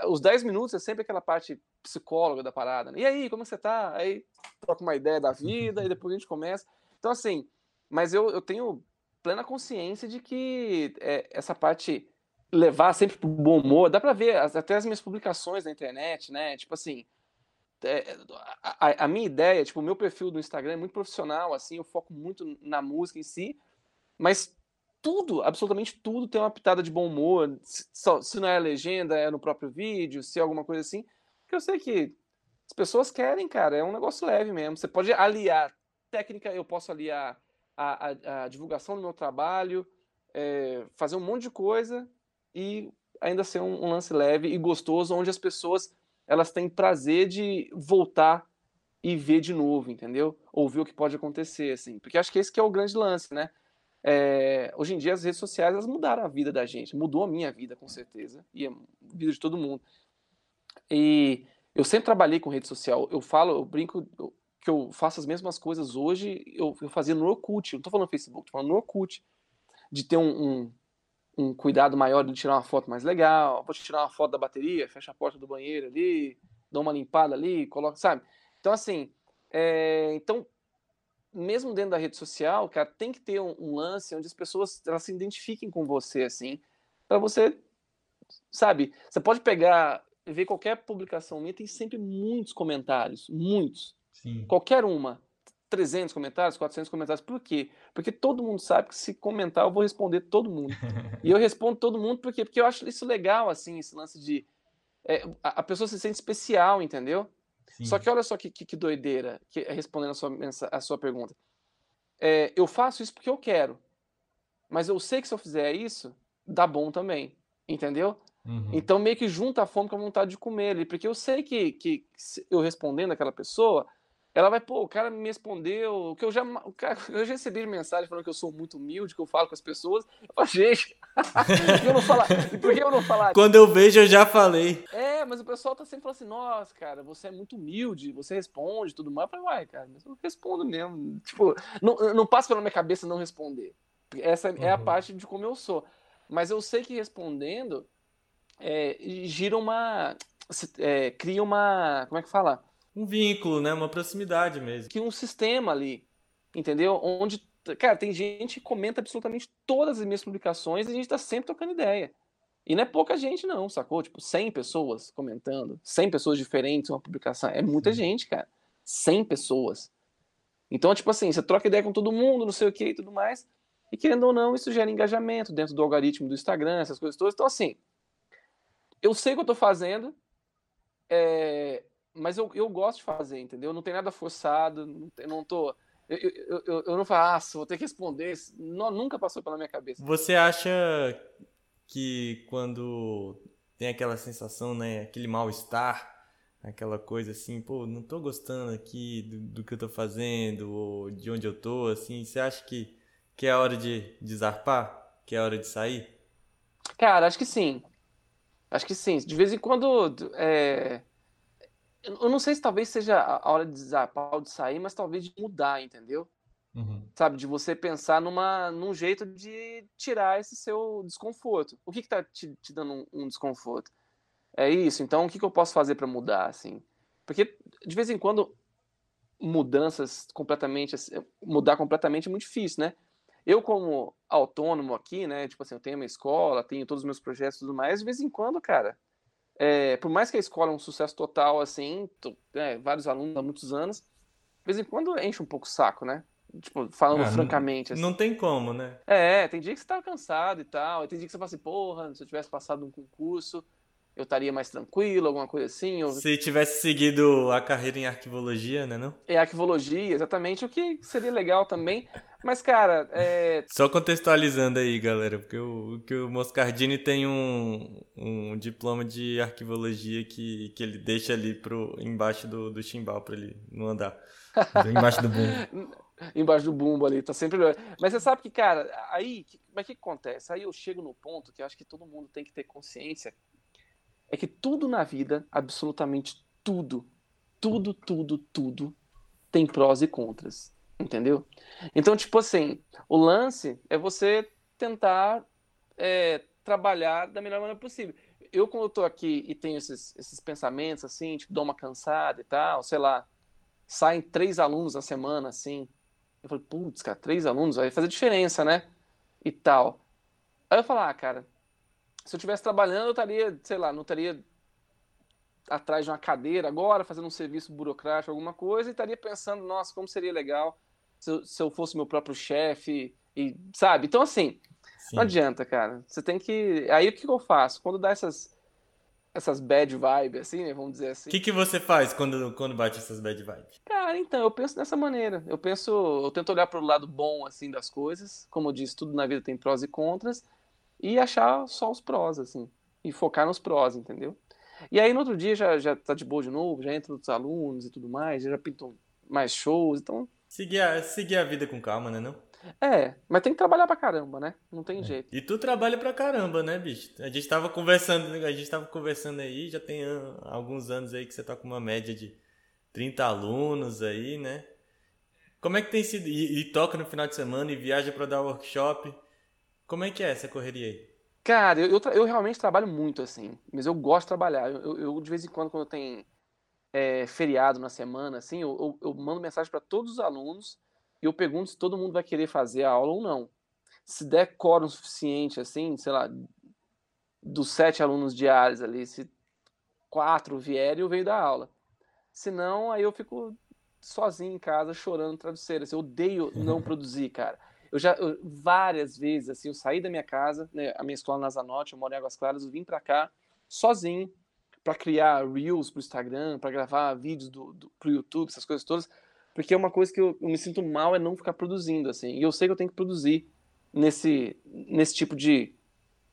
Os 10 minutos é sempre aquela parte psicóloga da parada, né? E aí, como você tá? Aí troca uma ideia da vida, e depois a gente começa. Então, assim, mas eu, eu tenho plena consciência de que é, essa parte levar sempre pro bom humor, dá para ver até as minhas publicações na internet, né? Tipo assim, é, a, a, minha ideia, tipo, o meu perfil do Instagram é muito profissional, assim, eu foco muito na música em si, mas tudo, absolutamente tudo tem uma pitada de bom humor, se, se não é a legenda, é no próprio vídeo, se é alguma coisa assim, porque eu sei que as pessoas querem, cara, é um negócio leve mesmo, você pode aliar técnica, eu posso aliar a, a, a divulgação do meu trabalho, é, fazer um monte de coisa e ainda ser um, um, lance leve e gostoso, onde as pessoas elas têm prazer de voltar e ver de novo, entendeu? Ouvir o que pode acontecer, assim. Porque acho que esse que é o grande lance, né? É, hoje em dia as redes sociais elas mudaram a vida da gente, mudou a minha vida com certeza e a vida de todo mundo. E eu sempre trabalhei com rede social. Eu falo, eu brinco, que eu faço as mesmas coisas hoje, eu, eu fazia no Orkut. Não tô falando no Facebook, tô falando no Orkut. De ter um, um, um, cuidado maior de tirar uma foto mais legal. Vou tirar uma foto da bateria, fecha a porta do banheiro ali, dá uma limpada ali, coloca, sabe? Então, assim, é, então, mesmo dentro da rede social, cara, tem que ter um, um lance onde as pessoas elas se identifiquem com você, assim, para você, sabe? Você pode pegar, ver qualquer publicação minha, tem sempre muitos comentários, muitos. Sim. Qualquer uma. 300 comentários, 400 comentários. Por quê? Porque todo mundo sabe que se comentar eu vou responder todo mundo. e eu respondo todo mundo por quê? Porque eu acho isso legal, assim, esse lance de. É, a, pessoa se sente especial, entendeu? Sim. Só que olha só que, que, que doideira, que, respondendo a sua, a sua pergunta. É, eu faço isso porque eu quero. Mas eu sei que se eu fizer isso, dá bom também. Entendeu? Uhum. Então meio que junta a fome com a vontade de comer ali. Porque eu sei que, que eu respondendo aquela pessoa ela vai, pô, o cara me respondeu, que eu já, cara, eu já recebi mensagem falando que eu sou muito humilde, que eu falo com as pessoas. Eu falo, gente, por que eu não falar? Por que eu não falar? Quando eu vejo, eu já falei. É, mas o pessoal tá sempre falando assim, nossa, cara, você é muito humilde, você responde tudo mais. Eu falei, uai, cara, mas eu respondo mesmo. Tipo, não, não passa pela minha cabeça não responder. Essa uhum. é a uhum. parte de como eu sou. Mas eu sei que respondendo é, gira uma. É, cria uma. Como é que fala? Um vínculo, né? Uma proximidade mesmo. Que um sistema ali, entendeu? Onde, cara, tem gente que comenta absolutamente todas as minhas publicações e a gente tá sempre trocando ideia. E não é pouca gente, não, sacou? Tipo, 100 pessoas comentando, 100 pessoas diferentes uma publicação. É muita gente, cara. 100 pessoas. Então, tipo assim, você troca ideia com todo mundo, não sei o que e tudo mais. E querendo ou não, isso gera engajamento dentro do algoritmo do Instagram, essas coisas todas. Então, assim, eu sei o que eu tô fazendo. É, mas eu, eu gosto de fazer, entendeu? Não tem nada forçado, não, tem, não tô. Eu, eu, eu, eu, não falo, ah, vou ter que responder. Não, nunca passou pela minha cabeça. Você acha que quando tem aquela sensação, né, aquele mal-estar, aquela coisa assim, pô, não tô gostando aqui do, do, que eu tô fazendo, ou de onde eu tô, assim, você acha que, que é a hora de, de zarpar? Que é a hora de sair? Cara, acho que sim. Acho que sim. De vez em quando. É eu não sei se talvez seja a hora de desapar de sair, mas talvez de mudar, entendeu? Uhum. Sabe, de você pensar numa, num jeito de tirar esse seu desconforto. O que, que tá te, te dando um, um, desconforto? É isso, então o que, que eu posso fazer para mudar, assim? Porque de vez em quando mudanças completamente, assim, mudar completamente é muito difícil, né? Eu como autônomo aqui, né, tipo assim, eu tenho a minha escola, tenho todos os meus projetos e tudo mais, de vez em quando, cara, é, por mais que a escola é um sucesso total, assim, tô, é, vários alunos há muitos anos, de vez em quando enche um pouco o saco, né? Tipo, falando ah, francamente. Assim. Não tem como, né? É, tem dia que você tá cansado e tal, tem dia que você fala assim, porra, se eu tivesse passado um concurso, eu estaria mais tranquilo, alguma coisa assim. Ou... Se tivesse seguido a carreira em arquivologia, né não? É arquivologia, exatamente, o que seria legal também. Mas, cara, é... Só contextualizando aí, galera, porque o, que o Moscardini tem um, um diploma de arquivologia que, que ele deixa ali pro, embaixo do, do chimbal para ele não andar. embaixo do bumbo. embaixo do bumbo ali, tá sempre... Mas você sabe que, cara, aí, mas o que acontece? Aí eu chego no ponto que eu acho que todo mundo tem que ter consciência é que tudo na vida, absolutamente tudo, tudo, tudo, tudo, tem prós e contras, entendeu? Então, tipo assim, o lance é você tentar é, trabalhar da melhor maneira possível. Eu, quando eu tô aqui e tenho esses, esses pensamentos, assim, tipo, dou uma cansada e tal, sei lá, saem três alunos na semana, assim, eu falei, putz, cara, três alunos, vai fazer diferença, né? E tal. Aí eu falo, ah, cara, se eu estivesse trabalhando, eu estaria, sei lá, não estaria atrás de uma cadeira agora, fazendo um serviço burocrático, alguma coisa, e estaria pensando, nossa, como seria legal se eu, se eu fosse meu próprio chefe, e sabe? Então, assim, Sim. não adianta, cara. Você tem que. Aí o que eu faço? Quando dá essas, essas bad vibes, assim, né? Vamos dizer assim. O que, que você faz quando, quando bate essas bad vibes? Cara, então, eu penso dessa maneira. Eu penso, eu tento olhar para o lado bom, assim, das coisas. Como eu disse, tudo na vida tem prós e contras e achar só os prós, assim, e focar nos prós, entendeu? E aí no outro dia já, já tá de boa de novo, já entra outros alunos e tudo mais, já pintam mais shows, então... Seguir a, seguir a vida com calma, né não? É, mas tem que trabalhar pra caramba, né? Não tem é. jeito. E tu trabalha pra caramba, né, bicho? A gente tava conversando, a gente tava conversando aí, já tem alguns anos aí que você tá com uma média de 30 alunos aí, né? Como é que tem sido? E, e toca no final de semana e viaja para dar workshop. Como é que é essa correria aí? Cara, eu, eu, eu, realmente trabalho muito, assim. Mas eu gosto de trabalhar. Eu, eu de vez em quando, quando tem é, feriado na semana, assim, eu, eu mando mensagem para todos os alunos e eu pergunto se todo mundo vai querer fazer a aula ou não. Se der quórum suficiente, assim, sei lá, dos sete alunos diários ali, se quatro vierem, eu venho da aula. Se não, aí eu fico sozinho em casa, chorando no travesseiro. Assim, eu odeio não produzir, cara. Eu já eu, várias vezes assim, eu saí da minha casa, né, a minha escola na Zanote, eu moro em Águas Claras, eu vim para cá sozinho para criar reels pro Instagram, para gravar vídeos do, do pro YouTube, essas coisas todas, porque é uma coisa que eu, eu, me sinto mal é não ficar produzindo assim. E eu sei que eu tenho que produzir nesse nesse tipo de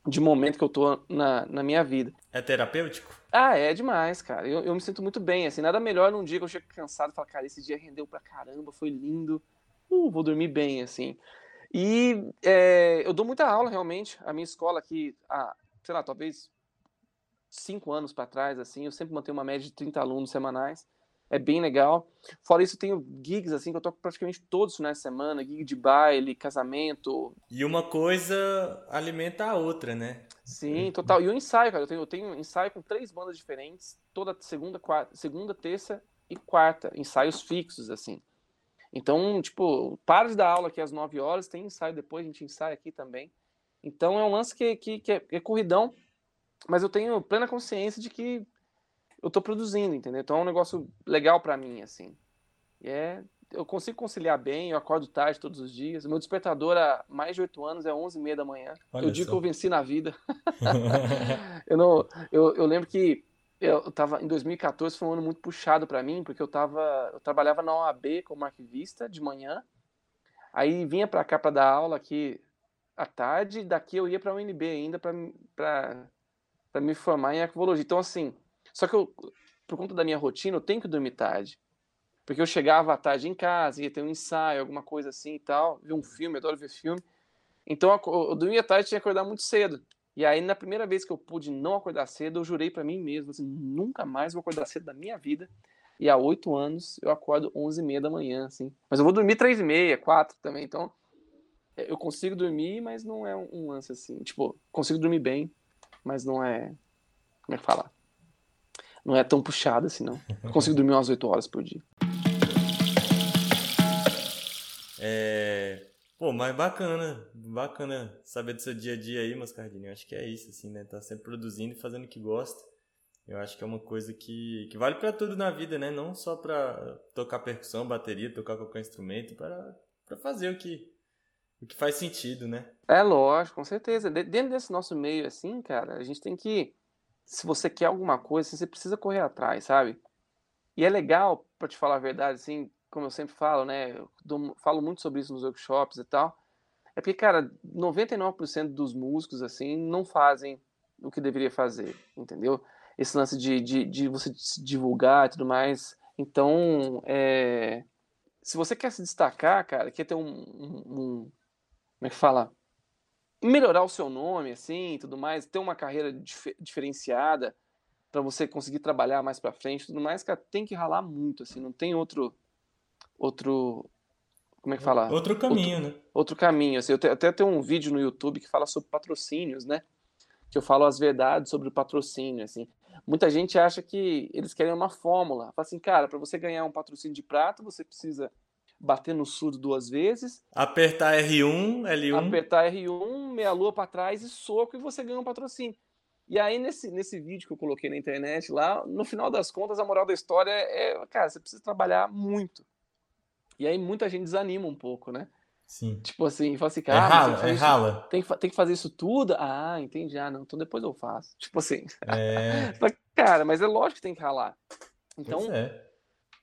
de momento que eu tô na, na minha vida. É terapêutico? Ah, é demais, cara. Eu, eu me sinto muito bem, assim. Nada melhor num dia que eu chego cansado e falo, cara, esse dia rendeu pra caramba, foi lindo. Uh, vou dormir bem, assim. E é, eu dou muita aula, realmente. A minha escola aqui, há, sei lá, talvez cinco anos para trás, assim, eu sempre mantenho uma média de 30 alunos semanais. É bem legal. Fora isso, eu tenho gigs, assim, que eu toco praticamente todos os finais de semana. Gig de baile, casamento. E uma coisa alimenta a outra, né? Sim, total. E o ensaio, cara. Eu tenho, eu tenho ensaio com três bandas diferentes. Toda segunda, quarta, segunda, terça e quarta. Ensaios fixos, assim. Então, tipo, para de dar aula aqui às 9 horas, tem ensaio depois, a gente ensaia aqui também. Então é um lance que, que, que é, é, corridão, mas eu tenho plena consciência de que eu tô produzindo, entendeu? Então é um negócio legal para mim, assim. E é, eu consigo conciliar bem, eu acordo tarde todos os dias. Meu despertador há mais de 8 anos é 11 e meia da manhã. Olha eu digo só. que eu venci na vida. eu, não, eu, eu lembro que eu tava em 2014 foi um ano muito puxado para mim, porque eu tava eu trabalhava na OAB como arquivista de manhã. Aí vinha para cá para dar aula aqui à tarde, daqui eu ia para a UNB ainda para para me formar em arquivologia. Então assim, só que eu por conta da minha rotina, eu tenho que dormir tarde. Porque eu chegava à tarde em casa, ia ter um ensaio, alguma coisa assim e tal, ver um filme, eu adoro ver filme. Então eu dormia tarde e tinha que acordar muito cedo. E aí, na primeira vez que eu pude não acordar cedo, eu jurei para mim mesmo, assim, nunca mais vou acordar cedo da minha vida. E há oito anos eu acordo onze e meia da manhã, assim. Mas eu vou dormir três e meia, quatro também, então é, eu consigo dormir, mas não é um lance assim. Tipo, consigo dormir bem, mas não é. Como é que fala? Não é tão puxado assim, não. Eu consigo dormir umas oito horas por dia. É, Pô, mas bacana, bacana saber do seu dia a dia aí, Mascardini. Eu acho que é isso, assim, né? Tá sempre produzindo e fazendo o que gosta. Eu acho que é uma coisa que, que vale para tudo na vida, né? Não só para tocar percussão, bateria, tocar qualquer instrumento, para fazer o que, o que faz sentido, né? É lógico, com certeza. Dentro desse nosso meio, assim, cara, a gente tem que se você quer alguma coisa, você precisa correr atrás, sabe? E é legal, para te falar a verdade, assim, como eu sempre falo, né? Eu falo muito sobre isso nos workshops e tal. É porque, cara, 99% dos músicos, assim, não fazem o que deveria fazer, entendeu? Esse lance de, de, de você se divulgar e tudo mais. Então, é, se você quer se destacar, cara, quer ter um, um, um como é que fala? Melhorar o seu nome, assim, tudo mais, ter uma carreira dif diferenciada para você conseguir trabalhar mais para frente, tudo mais, cara, tem que ralar muito, assim, não tem outro outro como é que fala? Outro caminho, outro, né? Outro caminho, assim, eu te, até tenho um vídeo no YouTube que fala sobre patrocínios, né? Que eu falo as verdades sobre o patrocínio, assim. Muita gente acha que eles querem uma fórmula. Fala assim, cara, para você ganhar um patrocínio de prata, você precisa bater no surdo duas vezes. Apertar R1, L1. Apertar R1, meia lua para trás e soco e você ganha um patrocínio. E aí, nesse, nesse vídeo que eu coloquei na internet lá, no final das contas, a moral da história é, é cara, você precisa trabalhar muito. E aí muita gente desanima um pouco, né? Sim. Tipo assim, fala assim, cara, é rala, é rala. Tem, que, tem que fazer isso tudo? Ah, entendi. Ah, não, então depois eu faço. Tipo assim. É. cara, mas é lógico que tem que ralar. Então, é.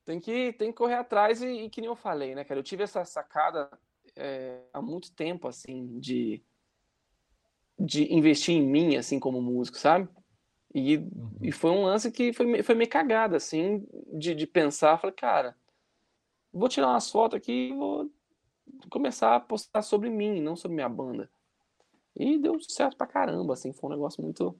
tem, que, tem que correr atrás e, e, que nem eu falei, né, cara? Eu tive essa sacada é, há muito tempo, assim, de, de investir em mim, assim, como músico, sabe? E, uhum. e foi um lance que foi, foi meio cagada, assim, de, de pensar. Falei, cara, vou tirar umas fotos aqui e vou começar a postar sobre mim, não sobre minha banda. E deu certo pra caramba, assim, foi um negócio muito,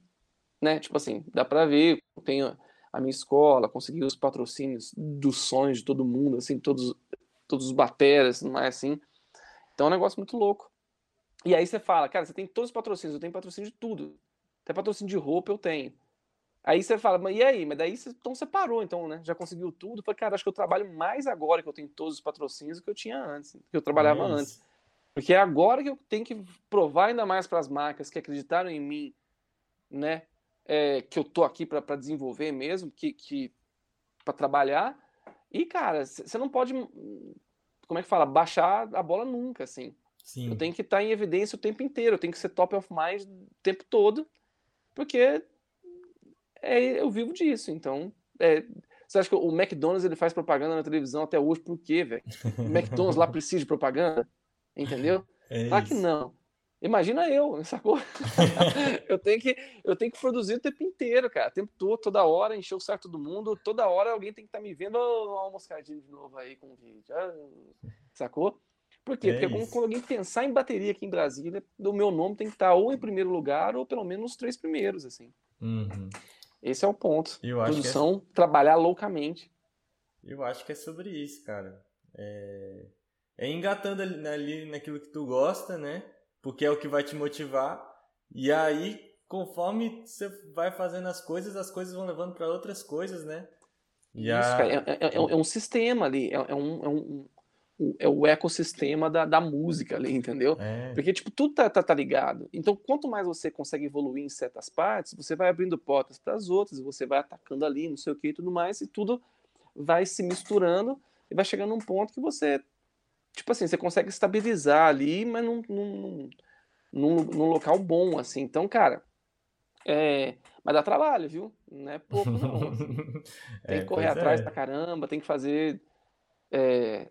né, tipo assim, dá pra ver, tenho a minha escola, consegui os patrocínios dos sonhos de todo mundo, assim, todos, todos os bateras, não é assim. Então é um negócio muito louco. E aí você fala, cara, você tem todos os patrocínios, eu tenho patrocínio de tudo. Até patrocínio de roupa eu tenho. Aí você fala, mas e aí? Mas daí você, então você parou, então, né? Já conseguiu tudo. Falei, cara, acho que eu trabalho mais agora que eu tenho todos os patrocínios do que eu tinha antes, que eu trabalhava é antes. Porque é agora que eu tenho que provar ainda mais para as marcas que acreditaram em mim, né? É, que eu tô aqui para desenvolver mesmo, que, que para trabalhar. E, cara, você não pode, como é que fala, baixar a bola nunca, assim. Sim. Eu tenho que estar em evidência o tempo inteiro, eu tenho que ser top of mind o tempo todo, porque é, eu vivo disso. Então, é, você acha que o McDonald's ele faz propaganda na televisão até hoje por quê, velho? O McDonald's lá precisa de propaganda? Entendeu? É claro que não. Imagina eu, sacou? eu, tenho que, eu tenho que produzir o tempo inteiro, cara. O tempo todo, toda hora, encher o saco todo mundo. Toda hora alguém tem que estar tá me vendo. Ó, oh, moscadinho de novo aí com o vídeo. Ah, sacou? Por quê? É Porque quando, quando, alguém pensar em bateria aqui em Brasília, o meu nome tem que estar tá ou em primeiro lugar ou pelo menos nos três primeiros, assim. Uhum. Esse é o ponto. Eu acho Produção, é... trabalhar loucamente. Eu acho que é sobre isso, cara. É, é engatando ali, ali naquilo que tu gosta, né? Porque é o que vai te motivar. E aí, conforme você vai fazendo as coisas, as coisas vão levando para outras coisas, né? E isso, a... cara, é, é, é, é, um sistema ali, é, é um, é um, é o ecossistema da, da música ali, entendeu? É. Porque, tipo, tudo tá, tá, tá, ligado. Então, quanto mais você consegue evoluir em certas partes, você vai abrindo portas para as outras, você vai atacando ali, não sei o que e tudo mais, e tudo vai se misturando e vai chegando num ponto que você, tipo assim, você consegue estabilizar ali, mas num, num, num, num local bom, assim. Então, cara, é... mas dá trabalho, viu? Não é pouco, não. Assim. Tem é, que correr atrás é. pra caramba, tem que fazer. É,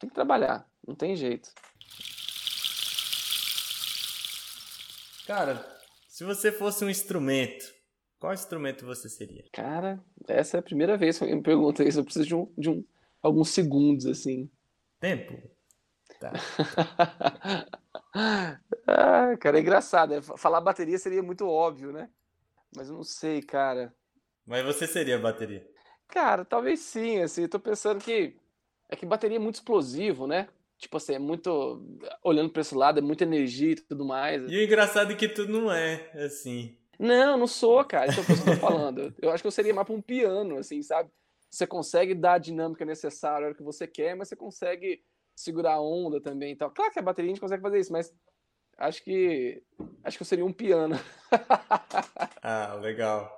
tem que trabalhar, não tem jeito. Cara, se você fosse um instrumento, qual instrumento você seria? Cara, essa é a primeira vez que alguém me pergunta isso. Eu preciso de, um, de um, alguns segundos, assim. Tempo? Tá. ah, cara, é engraçado. Né? Falar bateria seria muito óbvio, né? Mas eu não sei, cara. Mas você seria bateria? Cara, talvez sim, assim. Eu tô pensando que é que bateria é muito explosivo, né? Tipo assim, é muito. Olhando pra esse lado, é muita energia e tudo mais. E o engraçado é que tu não é assim. Não, não sou, cara. Isso é o que eu tô falando. Eu acho que eu seria mais pra um piano, assim, sabe? Você consegue dar a dinâmica necessária a hora que você quer, mas você consegue segurar a onda também e tal. Claro que a bateria a gente consegue fazer isso, mas acho que. Acho que eu seria um piano. ah, legal.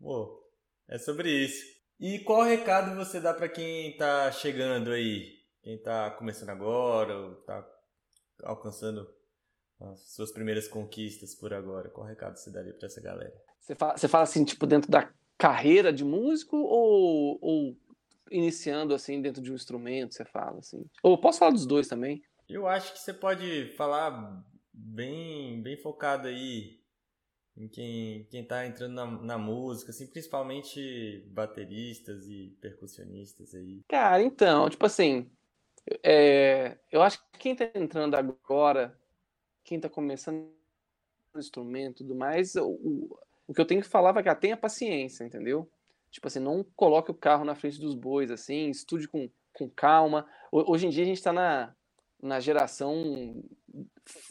Pô, é sobre isso. E qual recado você dá para quem está chegando aí? Quem está começando agora, ou está alcançando as suas primeiras conquistas por agora? Qual recado você daria para essa galera? Você fala, você fala assim, tipo, dentro da carreira de músico ou, ou iniciando assim dentro de um instrumento, você fala assim? Ou posso falar dos dois também? Eu acho que você pode falar bem, bem focado aí em quem, quem tá entrando na, na música, assim, principalmente bateristas e percussionistas aí. Cara, então, tipo assim, é, eu acho que quem tá entrando agora, quem tá começando no instrumento e tudo mais, o, o que eu tenho que falar é que tenha paciência, entendeu? Tipo assim, não coloque o carro na frente dos bois, assim, estude com, com calma. Hoje em dia a gente tá na, na geração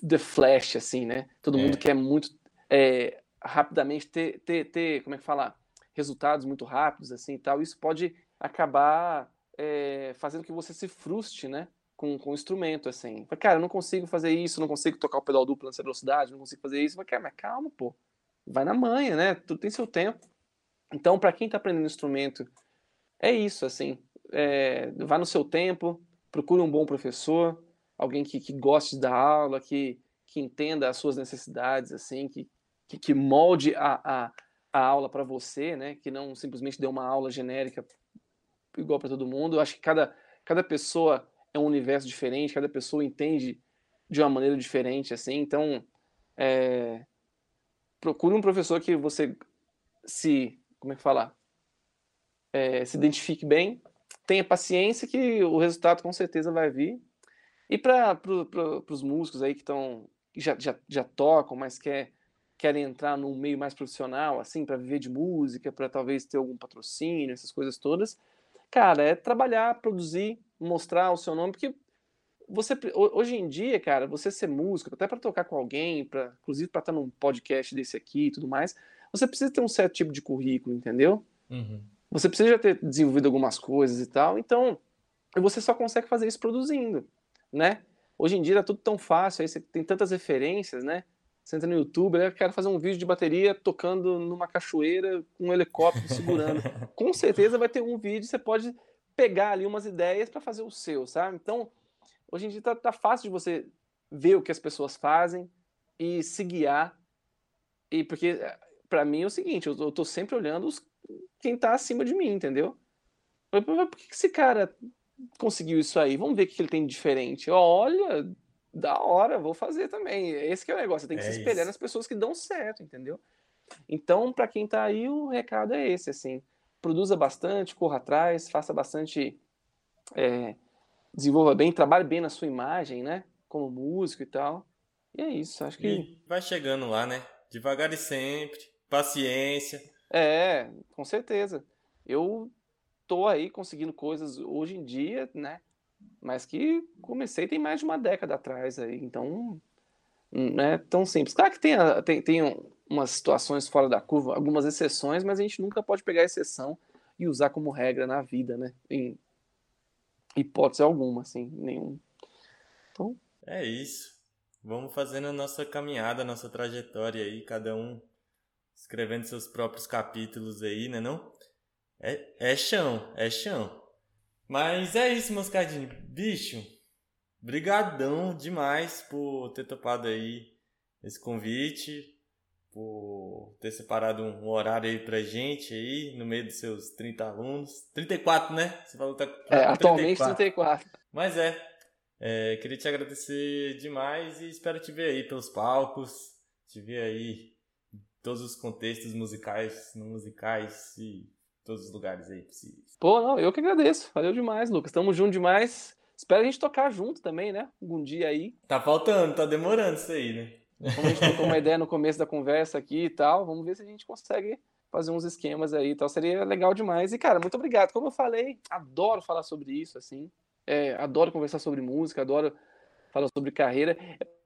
The Flash, assim, né? Todo é. mundo quer muito é, rapidamente ter, ter, ter, como é que fala? Resultados muito rápidos, assim, e tal. Isso pode acabar é, fazendo que você se frustre, né? Com, com o instrumento, assim. Cara, eu não consigo fazer isso, não consigo tocar o pedal duplo nessa velocidade, não consigo fazer isso. Cara, mas calma, pô. Vai na manha, né? Tudo tem seu tempo. Então, para quem está aprendendo instrumento, é isso, assim. É, vá no seu tempo, procure um bom professor, alguém que, que goste da aula, que, que entenda as suas necessidades, assim, que, que, que molde a, a, a aula para você, né? Que não simplesmente dê uma aula genérica igual para todo mundo. Eu acho que cada, cada pessoa é um universo diferente, cada pessoa entende de uma maneira diferente, assim. Então, é, procure um professor que você se, como é que falar, é, se identifique bem, tenha paciência que o resultado com certeza vai vir e para pro, os músicos aí que estão já, já, já tocam, mas quer, querem entrar num meio mais profissional, assim, para viver de música, para talvez ter algum patrocínio, essas coisas todas, cara, é trabalhar, produzir, mostrar o seu nome, porque você hoje em dia, cara, você ser músico, até para tocar com alguém, para inclusive para estar num podcast desse aqui e tudo mais, você precisa ter um certo tipo de currículo, entendeu? Uhum. Você precisa ter desenvolvido algumas coisas e tal, então você só consegue fazer isso produzindo né? Hoje em dia é tudo tão fácil, aí você tem tantas referências, né? Você entra no YouTube, eu quero fazer um vídeo de bateria tocando numa cachoeira com um helicóptero segurando. com certeza vai ter um vídeo, você pode pegar ali umas ideias para fazer o seu, sabe? Então, hoje em dia tá, tá, fácil de você ver o que as pessoas fazem e se guiar. E porque, para mim, é o seguinte, eu, eu tô sempre olhando os, quem tá acima de mim, entendeu? Por que esse cara conseguiu isso aí, vamos ver o que ele tem de diferente. Olha, da hora, vou fazer também. Esse é o negócio, tem que é se espelhar isso. nas pessoas que dão certo, entendeu? Então, para quem tá aí, o recado é esse, assim, produza bastante, corra atrás, faça bastante, é, desenvolva bem, trabalhe bem na sua imagem, né, como músico e tal. E é isso, acho que... E vai chegando lá, né, devagar e sempre, paciência. É, com certeza. Eu tô aí conseguindo coisas hoje em dia, né? Mas que comecei tem mais de uma década atrás aí, então não é tão simples. Claro que tem, tem, tem umas situações fora da curva, algumas exceções, mas a gente nunca pode pegar exceção e usar como regra na vida, né? Em hipótese alguma, assim, nenhum. Então... É isso. Vamos fazendo a nossa caminhada, a nossa trajetória aí, cada um escrevendo seus próprios capítulos aí, né não? É, é chão, é chão. Mas é isso, Moscadinho. Bicho, brigadão demais por ter topado aí esse convite, por ter separado um horário aí pra gente aí, no meio dos seus 30 alunos. 34, né? Você falou que tá É, atualmente 34. Mas é, é, queria te agradecer demais e espero te ver aí pelos palcos, te ver aí em todos os contextos musicais, não musicais e todos os lugares aí possíveis. Pô, não, eu que agradeço. Valeu demais, Lucas. Tamo junto demais. Espero a gente tocar junto também, né? Algum dia aí. Tá faltando, tá demorando isso aí, né? Como a gente trocou uma ideia no começo da conversa aqui e tal, vamos ver se a gente consegue fazer uns esquemas aí e tal. Seria legal demais. E, cara, muito obrigado. Como eu falei, adoro falar sobre isso, assim. É, adoro conversar sobre música, adoro falar sobre carreira.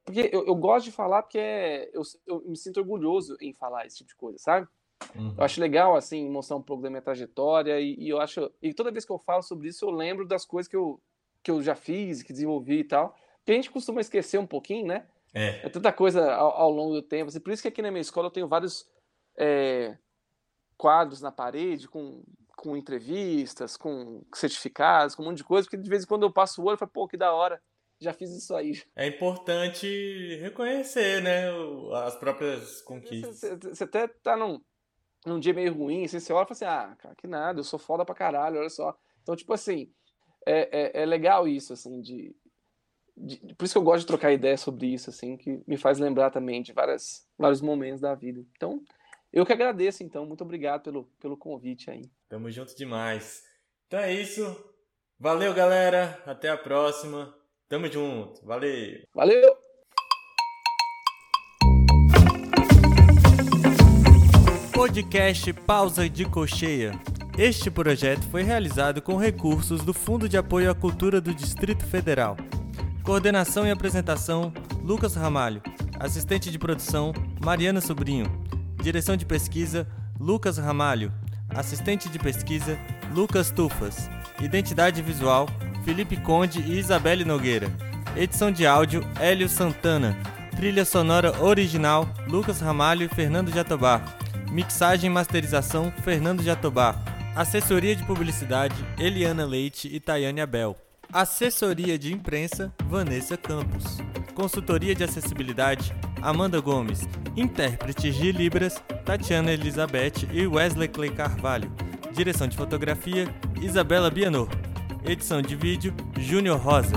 Porque eu, eu gosto de falar porque é, eu, eu me sinto orgulhoso em falar esse tipo de coisa, sabe? Uhum. Eu acho legal, assim, mostrar um pouco da minha trajetória e, e, eu acho... E toda vez que eu falo sobre isso, eu lembro das coisas que eu, que eu já fiz, que desenvolvi e tal. Que a gente costuma esquecer um pouquinho, né? É. é tanta coisa ao, ao, longo do tempo. Assim, por isso que aqui na minha escola eu tenho vários é, quadros na parede com, com entrevistas, com certificados, com um monte de coisa, porque de vez em quando eu passo o olho e falo, pô, que da hora já fiz isso aí. É importante reconhecer, né, as próprias conquistas. Você, você até tá num, num dia meio ruim, assim, você olha e fala assim, ah, cara, que nada, eu sou foda pra caralho, olha só. Então, tipo assim, é, é, é legal isso, assim, de, de, Por isso que eu gosto de trocar ideia sobre isso, assim, que me faz lembrar também de várias, vários momentos da vida. Então, eu que agradeço, então. Muito obrigado pelo, pelo convite aí. Tamo junto demais. Então é isso. Valeu, galera. Até a próxima. Tamo junto. Valeu. Valeu. Podcast Pausa de Cocheia. Este projeto foi realizado com recursos do Fundo de Apoio à Cultura do Distrito Federal. Coordenação e apresentação: Lucas Ramalho. Assistente de produção: Mariana Sobrinho. Direção de pesquisa: Lucas Ramalho. Assistente de pesquisa: Lucas Tufas. Identidade visual: Felipe Conde e Isabelle Nogueira. Edição de áudio: Hélio Santana. Trilha sonora original: Lucas Ramalho e Fernando Jatobá. Mixagem e masterização: Fernando Jatobá. Assessoria de publicidade: Eliana Leite e Tayane Abel. Assessoria de imprensa: Vanessa Campos. Consultoria de acessibilidade: Amanda Gomes. Intérpretes de Libras: Tatiana Elizabeth e Wesley Clay Carvalho. Direção de fotografia: Isabela Bianor. Edição de vídeo: Júnior Rosa.